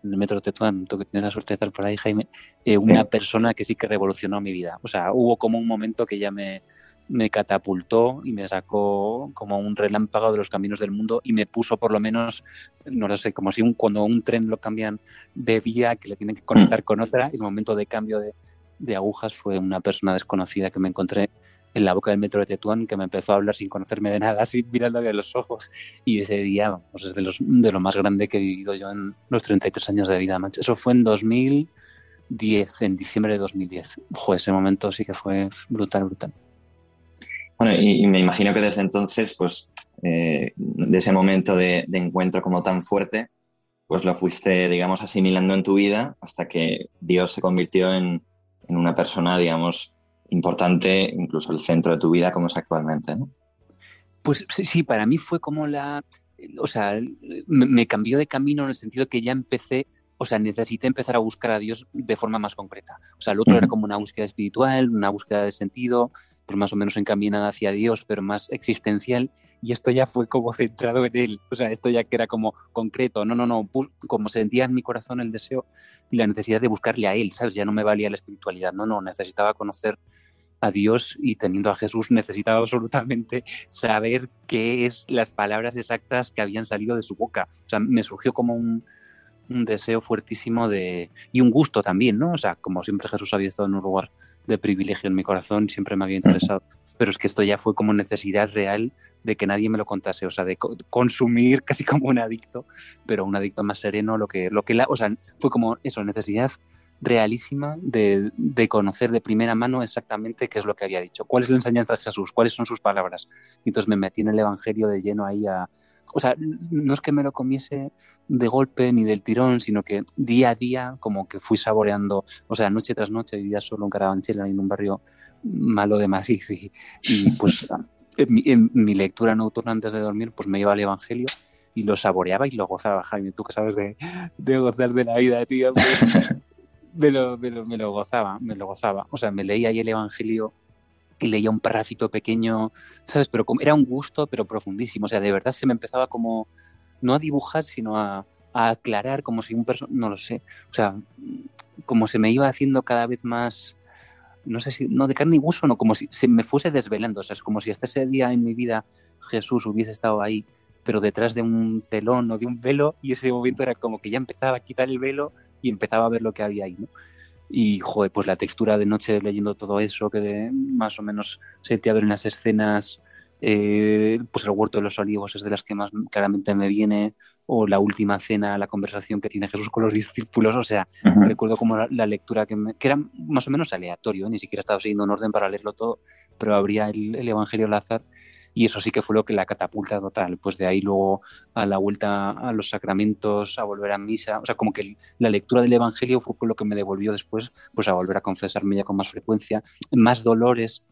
en el metro Tetuán, tú que tienes la suerte de estar por ahí, Jaime, eh, una persona que sí que revolucionó mi vida. O sea, hubo como un momento que ya me, me catapultó y me sacó como un relámpago de los caminos del mundo y me puso por lo menos, no lo sé, como si un, cuando un tren lo cambian de vía que le tienen que conectar con otra, el momento de cambio de, de agujas fue una persona desconocida que me encontré en la boca del metro de Tetuán que me empezó a hablar sin conocerme de nada, así mirándole a los ojos. Y ese día, vamos, es de, los, de lo más grande que he vivido yo en los 33 años de vida, macho. Eso fue en 2010, en diciembre de 2010. Ojo, ese momento sí que fue brutal, brutal. Bueno, y, me imagino que desde entonces, pues, eh, de ese momento de, de encuentro como tan fuerte, pues lo fuiste, digamos, asimilando en tu vida hasta que Dios se convirtió en, en una persona, digamos, importante, incluso el centro de tu vida como es actualmente, ¿no? Pues sí, para mí fue como la, o sea, me, cambió de camino en el sentido que ya empecé, o sea, necesité empezar a buscar a Dios de forma más concreta. O sea, el otro era como una búsqueda espiritual, una búsqueda de sentido, pues más o menos encaminada hacia Dios, pero más existencial, y esto ya fue como centrado en Él, o sea, esto ya que era como concreto, no, no, no, como sentía en mi corazón el deseo y la necesidad de buscarle a Él, ¿sabes? Ya no me valía la espiritualidad, no, no, necesitaba conocer a Dios y teniendo a Jesús necesitaba absolutamente saber qué es las palabras exactas que habían salido de su boca. O sea, me surgió como un, deseo fuertísimo de y un gusto también, ¿no? O sea, como siempre Jesús había estado en un lugar de privilegio en mi corazón, siempre me había interesado. Pero es que esto ya fue como necesidad real de que nadie me lo contase, o sea, de consumir casi como un adicto, pero un adicto más sereno, lo que, lo que la, o sea, fue como eso, necesidad realísima de, conocer de primera mano exactamente qué es lo que había dicho, cuál es la enseñanza de Jesús, cuáles son sus palabras. Y entonces me metí en el Evangelio de lleno ahí a... O sea, no es que me lo comiese de golpe ni del tirón, sino que día a día como que fui saboreando, o sea, noche tras noche vivía solo en Carabanchel, en un barrio malo de Madrid, y, pues en mi, lectura nocturna antes de dormir, pues me iba al Evangelio y lo saboreaba y lo gozaba, Jaime. Tú que sabes de, de gozar de la vida, tío. pues, me, lo, me, lo, me lo gozaba, me lo gozaba. O sea, me leía ahí el Evangelio y leía un parrafito pequeño, ¿sabes? Pero como, era un gusto, pero profundísimo. O sea, de verdad se me empezaba como, no a dibujar, sino a, a aclarar, como si un personaje, no lo sé. O sea, como se me iba haciendo cada vez más, no sé si, no de carne y hueso, no, como si se me fuese desvelando. O sea, es como si hasta ese día en mi vida Jesús hubiese estado ahí, pero detrás de un telón o de un velo, y ese momento era como que ya empezaba a quitar el velo y empezaba a ver lo que había ahí, ¿no? Y, joder, pues la textura de noche leyendo todo eso, que de, más o menos se te abren las escenas, eh, pues el huerto de los olivos es de las que más claramente me viene, o la última cena, la conversación que tiene Jesús con los discípulos, o sea, uh -huh. recuerdo como la, la lectura que, me, que, era más o menos aleatorio, ¿eh? ni siquiera estaba siguiendo un orden para leerlo todo, pero abría el, el Evangelio al azar y eso sí que fue lo que la catapulta total. Pues de ahí luego a la vuelta a los sacramentos, a volver a misa, o sea, como que la lectura del Evangelio fue lo que me devolvió después, pues a volver a confesarme ya con más frecuencia, más dolores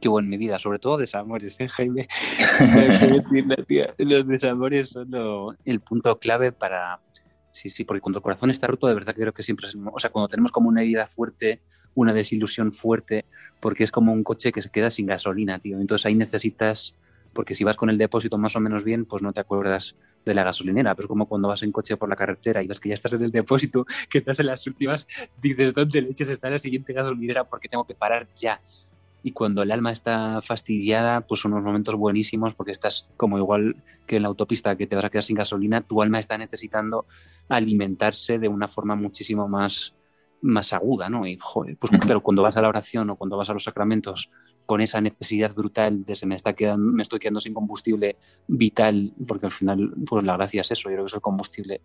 que hubo en mi vida, sobre todo desamores, ¿eh, Jaime? Los desamores son lo, el punto clave para... Sí, sí, porque cuando el corazón está roto, de verdad creo que siempre es... O sea, cuando tenemos como una herida fuerte, una desilusión fuerte, porque es como un coche que se queda sin gasolina, tío. Entonces ahí necesitas, porque si vas con el depósito más o menos bien, pues no te acuerdas de la gasolinera, pero es como cuando vas en coche por la carretera y ves que ya estás en el depósito, que estás en las últimas, dices, ¿dónde leches está la siguiente gasolinera? Porque tengo que parar ya. Y cuando el alma está fastidiada, pues son unos momentos buenísimos porque estás como igual que en la autopista que te vas a quedar sin gasolina, tu alma está necesitando alimentarse de una forma muchísimo más más aguda, ¿no? Y, joder, pues pero cuando vas a la oración o cuando vas a los sacramentos con esa necesidad brutal de se me está quedando, me estoy quedando sin combustible vital, porque al final, pues la gracia es eso, yo creo que es el combustible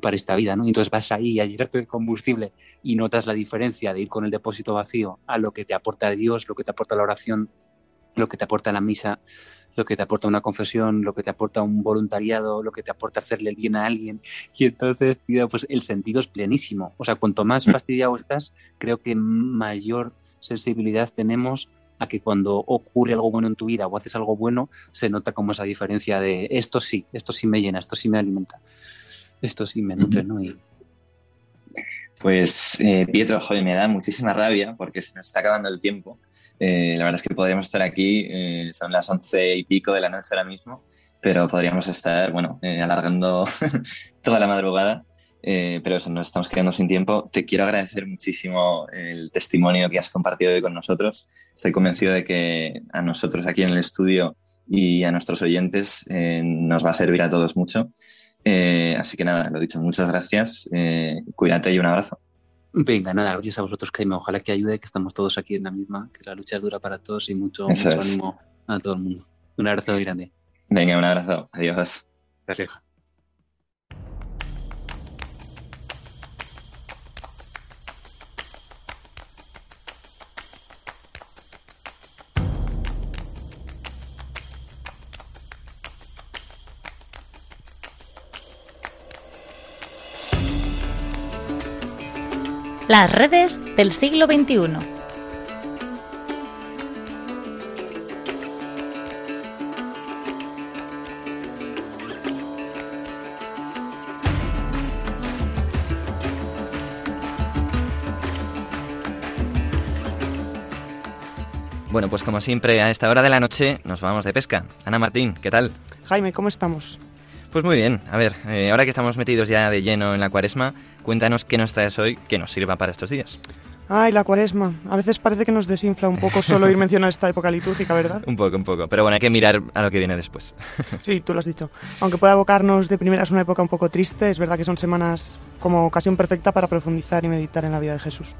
para esta vida, ¿no? Y entonces vas ahí a llenarte de combustible y notas la diferencia de ir con el depósito vacío a lo que te aporta Dios, lo que te aporta la oración, lo que te aporta la misa, lo que te aporta una confesión, lo que te aporta un voluntariado, lo que te aporta hacerle el bien a alguien. Y entonces, tío, pues el sentido es plenísimo. O sea, cuanto más fastidiado estás, creo que mayor sensibilidad tenemos a que cuando ocurre algo bueno en tu vida o haces algo bueno, se nota como esa diferencia de esto sí, esto sí me llena, esto sí me alimenta, esto sí me nutre, ¿no? Y... Pues, eh, Pietro, joder, me da muchísima rabia porque se nos está acabando el tiempo. Eh, la verdad es que podríamos estar aquí, eh, son las once y pico de la noche ahora mismo, pero podríamos estar, bueno, eh, alargando toda la madrugada, pero eso, nos estamos quedando sin tiempo. Te quiero agradecer muchísimo el testimonio que has compartido hoy con nosotros. Estoy convencido de que a nosotros aquí en el estudio y a nuestros oyentes nos va a servir a todos mucho. así que nada, lo dicho, muchas gracias, cuídate y un abrazo. Venga, nada, gracias a vosotros, Jaime. Ojalá que ayude, que estamos todos aquí en la misma, que la lucha es dura para todos y mucho, mucho ánimo a todo el mundo. Un abrazo grande. Venga, un abrazo. Adiós. Gracias. Las redes del siglo XXI. Bueno, pues como siempre, a esta hora de la noche nos vamos de pesca. Ana Martín, ¿qué tal? Jaime, ¿cómo estamos? Pues muy bien. A ver, eh, ahora que estamos metidos ya de lleno en la cuaresma, cuéntanos qué nos traes hoy que nos sirva para estos días. Ay, la cuaresma. A veces parece que nos desinfla un poco solo ir mencionar esta época litúrgica, ¿verdad? un poco, un poco. Pero bueno, hay que mirar a lo que viene después. sí, tú lo has dicho. Aunque pueda abocarnos de primeras una época un poco triste, es verdad que son semanas como ocasión perfecta para profundizar y meditar en la vida de Jesús.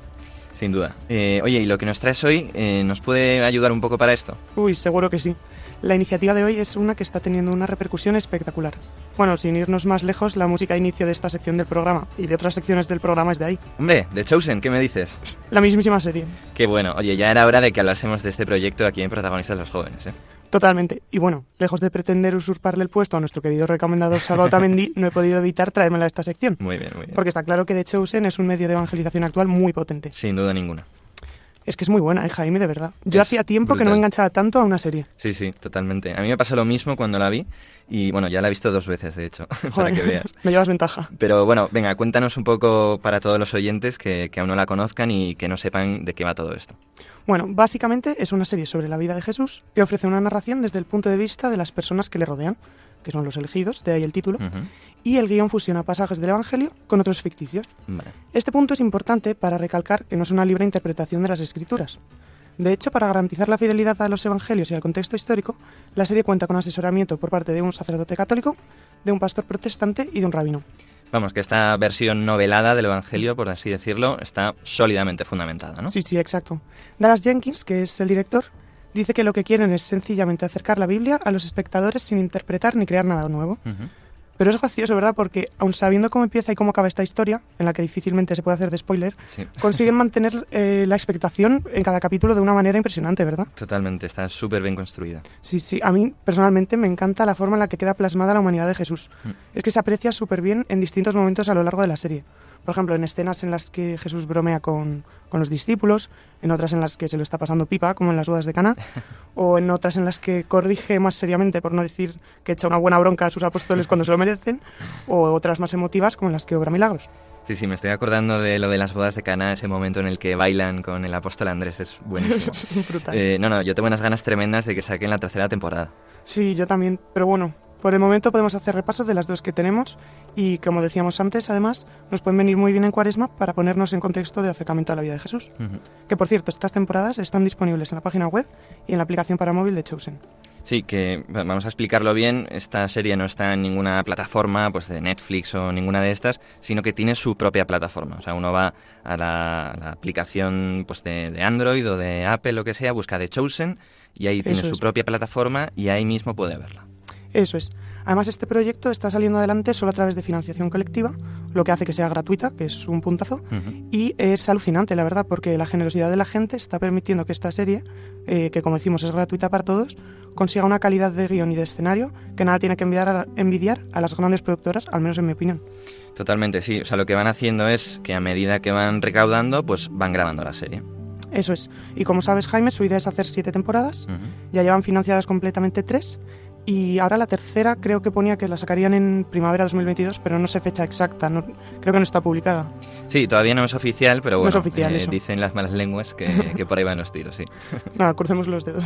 Sin duda. Eh, oye, ¿y lo que nos traes hoy eh, nos puede ayudar un poco para esto? Uy, seguro que sí. La iniciativa de hoy es una que está teniendo una repercusión espectacular. Bueno, sin irnos más lejos, la música de inicio de esta sección del programa y de otras secciones del programa es de ahí. Hombre, de Chosen, ¿qué me dices? La mismísima serie. Qué bueno. Oye, ya era hora de que hablásemos de este proyecto aquí en Protagonistas los Jóvenes, ¿eh? Totalmente. Y bueno, lejos de pretender usurparle el puesto a nuestro querido recomendador Salvador Tamendi, no he podido evitar traérmela a esta sección. Muy bien, muy bien. Porque está claro que The Chosen es un medio de evangelización actual muy potente. Sin duda ninguna. Es que es muy buena, ¿eh, Jaime, de verdad. Yo Es hacía tiempo que no me enganchaba tanto a una serie. Sí, sí, totalmente. A mí me pasó lo mismo cuando la vi y bueno, ya la he visto dos veces, de hecho, para que veas. me llevas ventaja. Pero bueno, venga, cuéntanos un poco para todos los oyentes que, que aún no la conozcan y que no sepan de qué va todo esto. Bueno, básicamente es una serie sobre la vida de Jesús que ofrece una narración desde el punto de vista de las personas que le rodean, que son los elegidos, de ahí el título, y el guion fusiona pasajes del Evangelio con otros ficticios. Vale. Este punto es importante para recalcar que no es una libre interpretación de las escrituras. De hecho, para garantizar la fidelidad a los evangelios y al contexto histórico, la serie cuenta con asesoramiento por parte de un sacerdote católico, de un pastor protestante y de un rabino. Vamos, que esta versión novelada del Evangelio, por así decirlo, está sólidamente fundamentada, ¿no? Sí, sí, exacto. Dallas Jenkins, que es el director, dice que lo que quieren es sencillamente acercar la Biblia a los espectadores sin interpretar ni crear nada nuevo. Pero es gracioso, ¿verdad? Porque aun sabiendo cómo empieza y cómo acaba esta historia, en la que difícilmente se puede hacer de spoiler, Sí. consiguen mantener eh, la expectación en cada capítulo de una manera impresionante, ¿verdad? Totalmente, está súper bien construida. Sí, sí, a mí personalmente me encanta la forma en la que queda plasmada la humanidad de Jesús. Mm. Es que se aprecia súper bien en distintos momentos a lo largo de la serie. Por ejemplo, en escenas en las que Jesús bromea con, con los discípulos, en otras en las que se lo está pasando pipa, como en las bodas de Cana, o en otras en las que corrige más seriamente, por no decir que echa una buena bronca a sus apóstoles cuando se lo merecen, o otras más emotivas, como en las que obra milagros. Sí, sí, me estoy acordando de lo de las bodas de Cana, ese momento en el que bailan con el apóstol Andrés, es buenísimo. Es brutal. Eh, no, no, yo tengo unas ganas tremendas de que saquen la tercera temporada. Sí, yo también, pero bueno, por el momento podemos hacer repasos de las dos que tenemos y como decíamos antes, además, nos pueden venir muy bien en Cuaresma para ponernos en contexto de acercamiento a la vida de Jesús. Que por cierto, estas temporadas están disponibles en la página web y en la aplicación para móvil de Chosen. Sí, que vamos a explicarlo bien. Esta serie no está en ninguna plataforma, pues de Netflix o ninguna de estas, sino que tiene su propia plataforma. O sea, uno va a la, a la aplicación pues de, de Android o de Apple, lo que sea, busca The Chosen y ahí tiene su es. propia plataforma y ahí mismo puede verla. Eso es. Además, este proyecto está saliendo adelante solo a través de financiación colectiva, lo que hace que sea gratuita, que es un puntazo. Y es alucinante, la verdad, porque la generosidad de la gente está permitiendo que esta serie, eh, que como decimos es gratuita para todos, consiga una calidad de guion y de escenario que nada tiene que envidiar a, envidiar a las grandes productoras, al menos en mi opinión. Totalmente, sí. O sea, lo que van haciendo es que a medida que van recaudando, pues van grabando la serie. Eso es. Y como sabes, Jaime, su idea es hacer siete temporadas. Ya llevan financiadas completamente tres. Y ahora la tercera creo que ponía que la sacarían en primavera 2022, pero no sé fecha exacta. no- creo que no está publicada. Sí, todavía no es oficial, pero No bueno, es oficial, eh, eso. dicen las malas lenguas que, que por ahí van los tiros, sí. Nada, crucemos los dedos.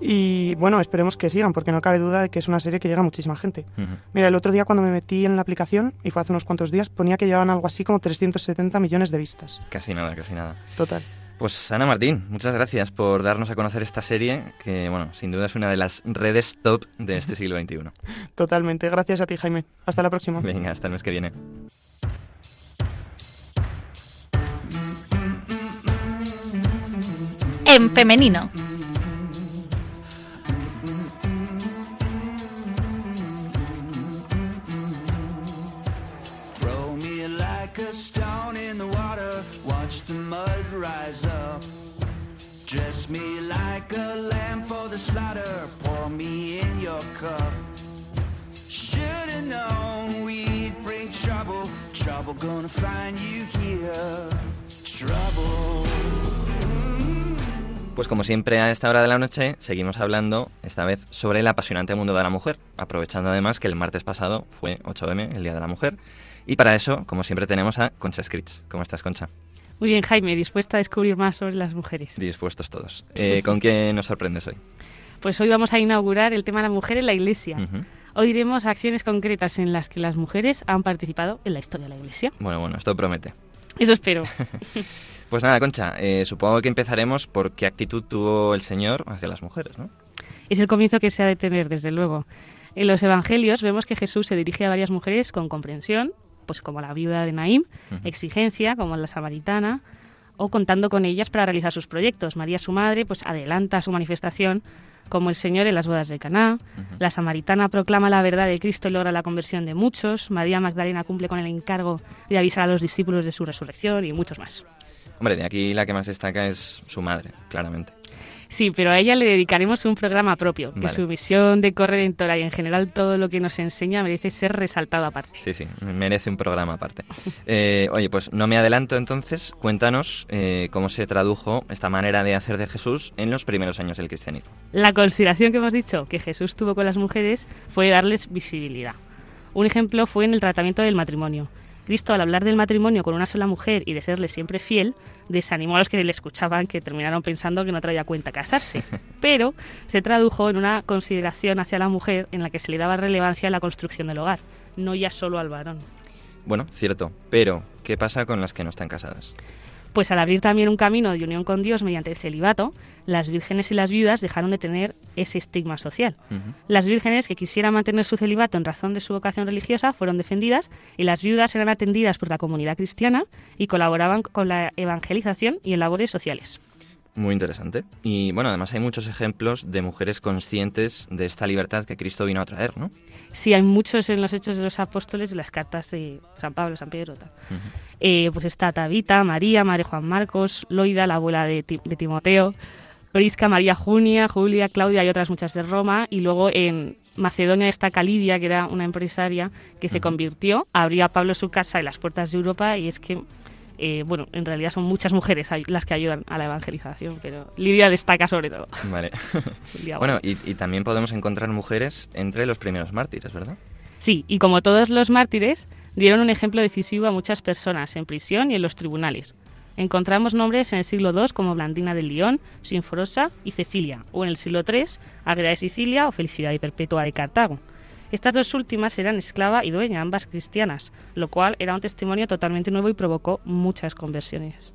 Y bueno, esperemos que sigan, porque no cabe duda de que es una serie que llega a muchísima gente. Mira, el otro día cuando me metí en la aplicación, y fue hace unos cuantos días, ponía que llevaban algo así como 370 millones de vistas. Casi nada, casi nada. Total. Pues Ana Martín, muchas gracias por darnos a conocer esta serie, que bueno, sin duda es una de las redes top de este siglo XXI. Totalmente. Gracias a ti, Jaime. Hasta la próxima. Venga, hasta el mes que viene. En femenino. Rise up. Dress me like a lamb for the slaughter, pour me in your cup. Known we'd bring trouble, trouble gonna find you here. Trouble. Pues como siempre a esta hora de la noche seguimos hablando esta vez sobre el apasionante mundo de la mujer, aprovechando además que el martes pasado fue 8M, el Día de la Mujer. Y para eso, como siempre, tenemos a Concha Scritch. ¿Cómo estás, Concha? Muy bien, Jaime, dispuesta a descubrir más sobre las mujeres. Dispuestos todos. Eh, ¿Con qué nos sorprendes hoy? Pues hoy vamos a inaugurar el tema de la mujer en la Iglesia. Ujú. Hoy diremos acciones concretas en las que las mujeres han participado en la historia de la Iglesia. Bueno, bueno, esto promete. Eso espero. Pues nada, Concha, eh, supongo que empezaremos por qué actitud tuvo el Señor hacia las mujeres, ¿no? es el comienzo que se ha de tener, desde luego. En los evangelios vemos que Jesús se dirige a varias mujeres con comprensión, pues como la viuda de Naim, exigencia, como la samaritana, o contando con ellas para realizar sus proyectos. María, su madre, pues adelanta su manifestación, como el Señor en las bodas de Caná. La samaritana proclama la verdad de Cristo y logra la conversión de muchos. María Magdalena cumple con el encargo de avisar a los discípulos de su resurrección y muchos más. Hombre, de aquí la que más destaca es su madre, claramente. Sí, pero a ella le dedicaremos un programa propio, que Vale. su visión de corredentora y en general todo lo que nos enseña merece ser resaltado aparte. Sí, sí, merece un programa aparte. Eh, oye, pues no me adelanto entonces, cuéntanos eh, cómo se tradujo esta manera de hacer de Jesús en los primeros años del cristianismo. La consideración que hemos dicho que Jesús tuvo con las mujeres fue darles visibilidad. Un ejemplo fue en el tratamiento del matrimonio. Cristo, al hablar del matrimonio con una sola mujer y de serle siempre fiel, desanimó a los que le escuchaban que terminaron pensando que no traía cuenta casarse. Pero se tradujo en una consideración hacia la mujer en la que se le daba relevancia a la construcción del hogar, no ya solo al varón. Bueno, cierto, pero ¿qué pasa con las que no están casadas? Pues al abrir también un camino de unión con Dios mediante el celibato, las vírgenes y las viudas dejaron de tener ese estigma social. Las vírgenes que quisieran mantener su celibato en razón de su vocación religiosa fueron defendidas y las viudas eran atendidas por la comunidad cristiana y colaboraban con la evangelización y en labores sociales. Muy interesante. Y bueno, además hay muchos ejemplos de mujeres conscientes de esta libertad que Cristo vino a traer, ¿no? Sí, hay muchos en los Hechos de los Apóstoles y las cartas de San Pablo, San Pedro. tal. Eh, pues está Tabita, María, Madre Juan Marcos, Loida, la abuela de, Ti- de Timoteo, Prisca, María Junia, Julia, Claudia y otras muchas de Roma. Y luego en Macedonia está Calidia, que era una empresaria que se convirtió, abrió a Pablo su casa en las puertas de Europa y es que, eh, bueno, en realidad son muchas mujeres las que ayudan a la evangelización, pero Lidia destaca sobre todo. Vale. Bueno, y, y también podemos encontrar mujeres entre los primeros mártires, ¿verdad? Sí, y como todos los mártires, dieron un ejemplo decisivo a muchas personas en prisión y en los tribunales. Encontramos nombres en el siglo II como Blandina de León, Sinforosa y Cecilia, o en el siglo III, Águeda de Sicilia o Felicidad y Perpetua de Cartago. Estas dos últimas eran esclava y dueña, ambas cristianas, lo cual era un testimonio totalmente nuevo y provocó muchas conversiones.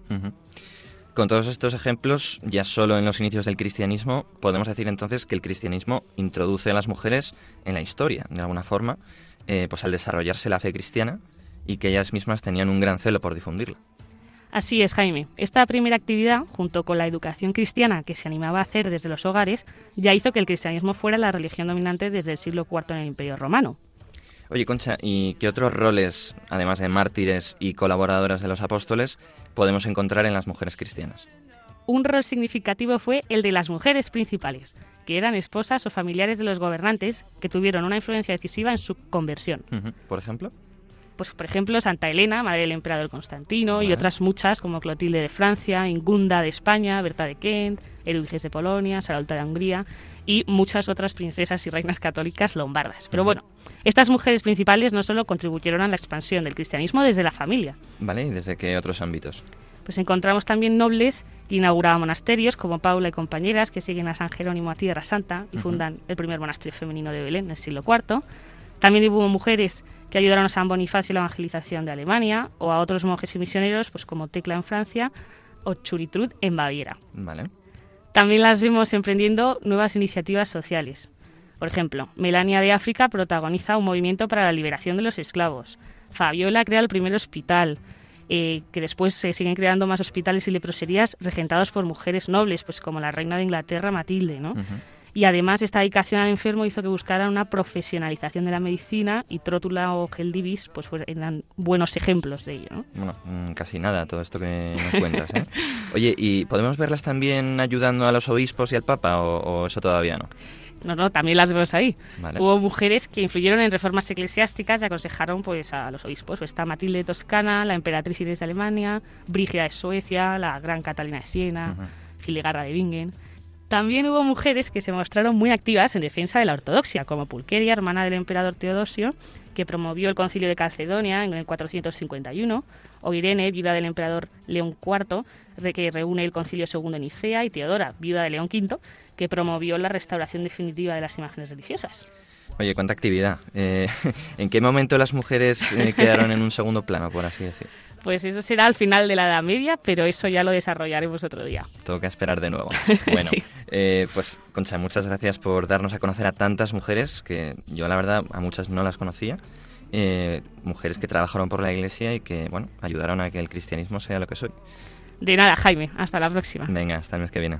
Con todos estos ejemplos, ya solo en los inicios del cristianismo, podemos decir entonces que el cristianismo introduce a las mujeres en la historia, de alguna forma, eh, pues al desarrollarse la fe cristiana y que ellas mismas tenían un gran celo por difundirla. Así es, Jaime. Esta primera actividad, junto con la educación cristiana que se animaba a hacer desde los hogares, ya hizo que el cristianismo fuera la religión dominante desde el siglo IV en el Imperio Romano. Oye, Concha, ¿y qué otros roles, además de mártires y colaboradoras de los apóstoles, podemos encontrar en las mujeres cristianas? Un rol significativo fue el de las mujeres principales, que eran esposas o familiares de los gobernantes que tuvieron una influencia decisiva en su conversión. Por ejemplo. Pues, por ejemplo, Santa Elena, madre del emperador Constantino, y otras muchas, como Clotilde de Francia, Ingunda de España, Berta de Kent, Erudiges de Polonia, Sarolta de Hungría, y muchas otras princesas y reinas católicas lombardas. Pero bueno, estas mujeres principales no solo contribuyeron a la expansión del cristianismo desde la familia, ¿Vale? ¿Y desde qué otros ámbitos? Pues encontramos también nobles que inauguraban monasterios, como Paula y compañeras, que siguen a San Jerónimo a Tierra Santa y fundan el primer monasterio femenino de Belén en el siglo IV. También hubo mujeres que ayudaron a San Bonifacio en la evangelización de Alemania, o a otros monjes y misioneros, pues como Tecla en Francia o Churitrud en Baviera. Vale. También las vimos emprendiendo nuevas iniciativas sociales. Por ejemplo, Melania de África protagoniza un movimiento para la liberación de los esclavos. Fabiola crea el primer hospital, eh, que después se siguen creando más hospitales y leproserías regentados por mujeres nobles, pues como la reina de Inglaterra Matilde, ¿no? Y además esta dedicación al enfermo hizo que buscaran una profesionalización de la medicina y Trótula o Geldivis pues fueron- eran buenos ejemplos de ello, ¿no? Bueno, mm, casi nada todo esto que nos cuentas, ¿eh? Oye, ¿y podemos verlas también ayudando a los obispos y al Papa o, o eso todavía no? No, no, también las vemos ahí. Vale. Hubo mujeres que influyeron en reformas eclesiásticas y aconsejaron pues a los obispos. Pues está Matilde de Toscana, la emperatriz Inés de Alemania, Brígida de Suecia, la gran Catalina de Siena, Giligarra de Bingen. También hubo mujeres que se mostraron muy activas en defensa de la ortodoxia, como Pulqueria, hermana del emperador Teodosio, que promovió el concilio de Calcedonia en el 451, o Irene, viuda del emperador León IV, que reúne el concilio segundo de Nicea, y Teodora, viuda de León V, que promovió la restauración definitiva de las imágenes religiosas. Oye, cuánta actividad. Eh, ¿En qué momento las mujeres eh, quedaron en un segundo plano, por así decir? Pues eso será al final de la Edad Media, pero eso ya lo desarrollaremos otro día. Tengo que esperar de nuevo. Bueno, Sí. eh, pues Concha, muchas gracias por darnos a conocer a tantas mujeres que yo la verdad a muchas no las conocía. Eh, mujeres que trabajaron por la iglesia y que, bueno, ayudaron a que el cristianismo sea lo que soy. De nada, Jaime. Hasta la próxima. Venga, hasta el mes que viene.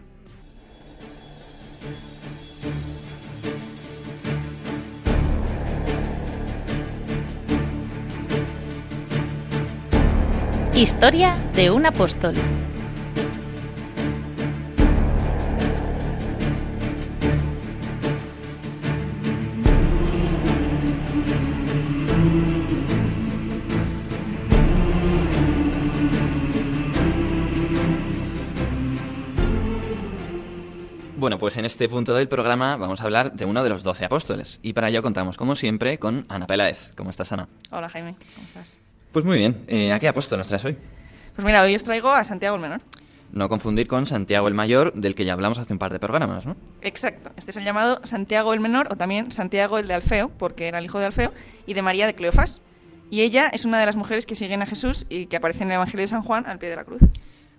Historia de un apóstol. Bueno, pues en este punto del programa vamos a hablar de uno de los doce apóstoles. Y para ello contamos, como siempre, con Ana Peláez. ¿Cómo estás, Ana? Hola, Jaime. ¿Cómo estás? Pues muy bien. Eh, ¿A qué apóstol nos traes hoy? Pues mira, hoy os traigo a Santiago el Menor. No confundir con Santiago el Mayor, del que ya hablamos hace un par de programas, ¿no? Exacto. Este es el llamado Santiago el Menor, o también Santiago el de Alfeo, porque era el hijo de Alfeo, y de María de Cleofás. Y ella es una de las mujeres que siguen a Jesús y que aparece en el Evangelio de San Juan al pie de la cruz.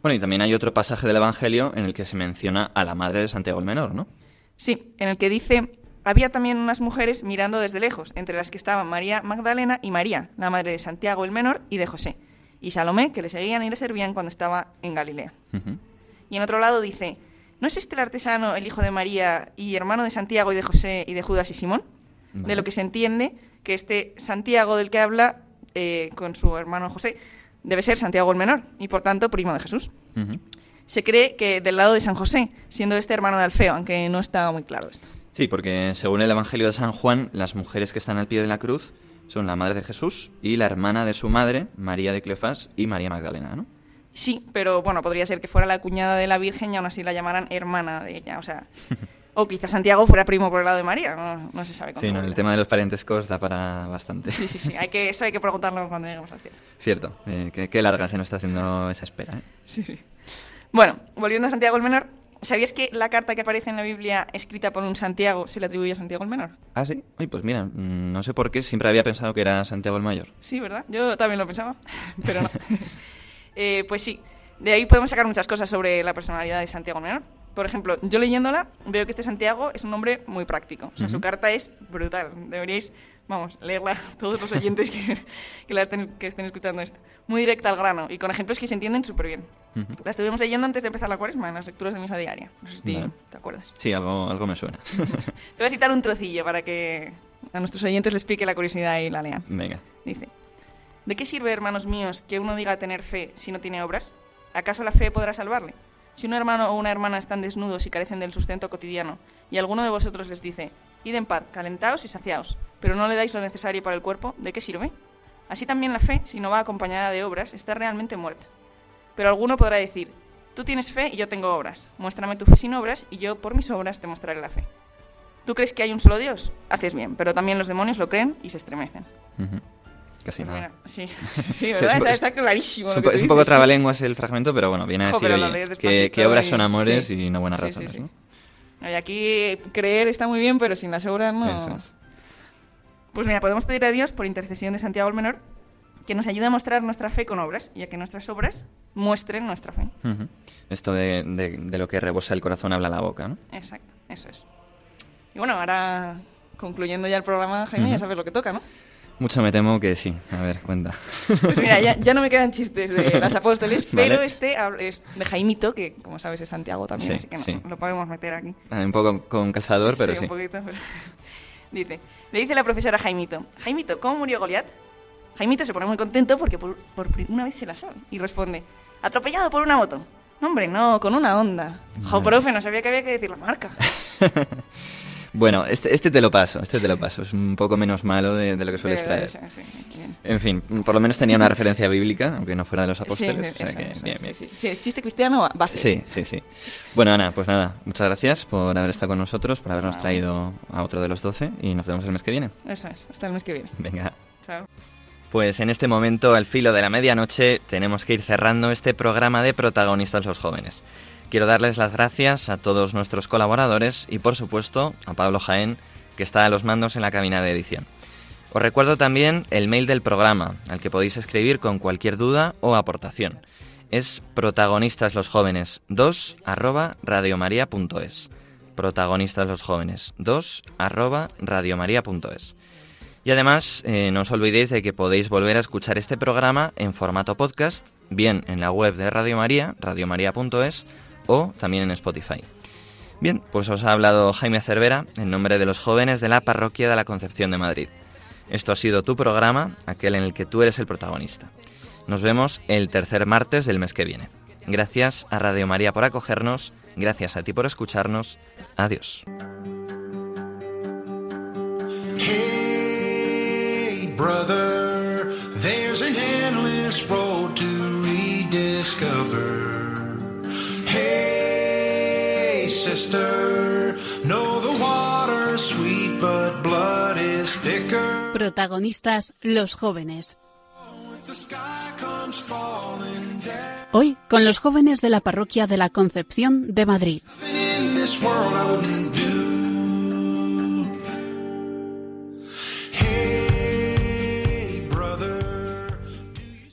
Bueno, y también hay otro pasaje del Evangelio en el que se menciona a la madre de Santiago el Menor, ¿no? Sí, en el que dice, había también unas mujeres mirando desde lejos, entre las que estaban María Magdalena y María, la madre de Santiago el Menor y de José, y Salomé, que le seguían y le servían cuando estaba en Galilea. Y en otro lado dice, ¿no es este el artesano, el hijo de María y hermano de Santiago y de José y de Judas y Simón? De lo que se entiende que este Santiago del que habla eh, con su hermano José debe ser Santiago el Menor y por tanto primo de Jesús. Se cree que del lado de San José, siendo este hermano de Alfeo, aunque no está muy claro esto. Sí, porque según el Evangelio de San Juan, las mujeres que están al pie de la cruz son la madre de Jesús y la hermana de su madre, María de Cleofás y María Magdalena, ¿no? Sí, pero bueno, podría ser que fuera la cuñada de la Virgen y aún así la llamaran hermana de ella, o sea... O quizás Santiago fuera primo por el lado de María, no, no se sabe. Sí, no, el tema de los parentescos da para bastante. Sí, sí, sí, hay que, eso hay que preguntarlo cuando lleguemos al cielo. Cierto, eh, qué, qué larga se nos está haciendo esa espera, ¿eh? Sí, sí. Bueno, volviendo a Santiago el Menor, ¿sabías que la carta que aparece en la Biblia escrita por un Santiago se le atribuye a Santiago el Menor? Ah, sí. Uy, pues mira, mm, no sé por qué, siempre había pensado que era Santiago el Mayor. Sí, ¿verdad? Yo también lo pensaba, pero no. Eh, pues sí, de ahí podemos sacar muchas cosas sobre la personalidad de Santiago el Menor. Por ejemplo, yo leyéndola veo que este Santiago es un hombre muy práctico. O sea, su carta es brutal. Deberíais, vamos, leerla todos los oyentes que, que, la estén, que estén escuchando esto. Muy directa al grano y con ejemplos que se entienden súper bien. La estuvimos leyendo antes de empezar la cuaresma, en las lecturas de misa diaria. No sé si Vale. te acuerdas. Sí, algo, algo me suena. Te voy a citar un trocillo para que a nuestros oyentes les pique la curiosidad y la lean. Venga. Dice, ¿de qué sirve, hermanos míos, que uno diga tener fe si no tiene obras? ¿Acaso la fe podrá salvarle? Si un hermano o una hermana están desnudos y carecen del sustento cotidiano, y alguno de vosotros les dice, id en paz, calentaos y saciaos, pero no le dais lo necesario para el cuerpo, ¿de qué sirve? Así también la fe, si no va acompañada de obras, está realmente muerta. Pero alguno podrá decir, tú tienes fe y yo tengo obras, muéstrame tu fe sin obras y yo por mis obras te mostraré la fe. ¿Tú crees que hay un solo Dios? Haces bien, pero también los demonios lo creen y se estremecen. Casi nada. sí, está, está clarísimo. Es un, es un poco trabalenguas el fragmento, pero bueno, viene a decir oye, que, obras son amores sí. y no buenas Sí, razones, sí, sí. ¿no? Y aquí creer está muy bien, pero sin las obras no. Es. Pues mira, podemos pedir a Dios, por intercesión de Santiago el Menor, que nos ayude a mostrar nuestra fe con obras y a que nuestras obras muestren nuestra fe. Esto de, de- de lo que rebosa el corazón habla la boca, ¿no? Exacto, eso es. Y bueno, ahora concluyendo ya el programa, Jaime, ya sabes lo que toca, ¿no? Mucho me temo que sí. A ver, cuenta. Pues mira, ya, ya no me quedan chistes de las apóstoles, Vale. pero este es de Jaimito, que como sabes es Santiago también, Sí, así que no, sí. lo podemos meter aquí. Ah, Un poco con calzador, pero sí, sí. un poquito. pero- Dice, le dice la profesora a Jaimito, Jaimito, ¿cómo murió Goliat? Jaimito se pone muy contento porque por, por una vez se la sabe y responde, atropellado por una moto. No, hombre, no, con una onda. Jo, Vale. profe, no sabía que había que decir la marca. Bueno, este, este te lo paso, este te lo paso. Es un poco menos malo de, de lo que sueles De traer. sí. En fin, por lo menos tenía una referencia bíblica, aunque no fuera de los apóstoles. sí, chiste cristiano base. Sí, sí, sí. Bueno, Ana, pues nada, muchas gracias por haber estado con nosotros, por habernos traído a otro de los 12 y nos vemos el mes que viene. Eso es, hasta el mes que viene. Venga. Chao. Pues en este momento, al filo de la medianoche, tenemos que ir cerrando este programa de protagonistas los jóvenes. Quiero darles las gracias a todos nuestros colaboradores y, por supuesto, a Pablo Jaén, que está a los mandos en la cabina de edición. Os recuerdo también el mail del programa, al que podéis escribir con cualquier duda o aportación. Es protagonistas los jóvenes 2 arroba radiomaria.es. Protagonistas los jóvenes 2 arroba radiomaria.es. Y además, eh, no os olvidéis de que podéis volver a escuchar este programa en formato podcast, bien en la web de Radio María, radiomaria.es, o también en Spotify. Bien, pues os ha hablado Jaime Cervera en nombre de los jóvenes de la Parroquia de la Concepción de Madrid. Esto ha sido tu programa, aquel en el que tú eres el protagonista. Nos vemos el tercer martes del mes que viene. Gracias a Radio María por acogernos, gracias a ti por escucharnos. Adiós. Hey, sister. No, the water's sweet, but blood is thicker. Protagonistas los jóvenes. Hoy con los jóvenes de la parroquia de la Concepción de Madrid.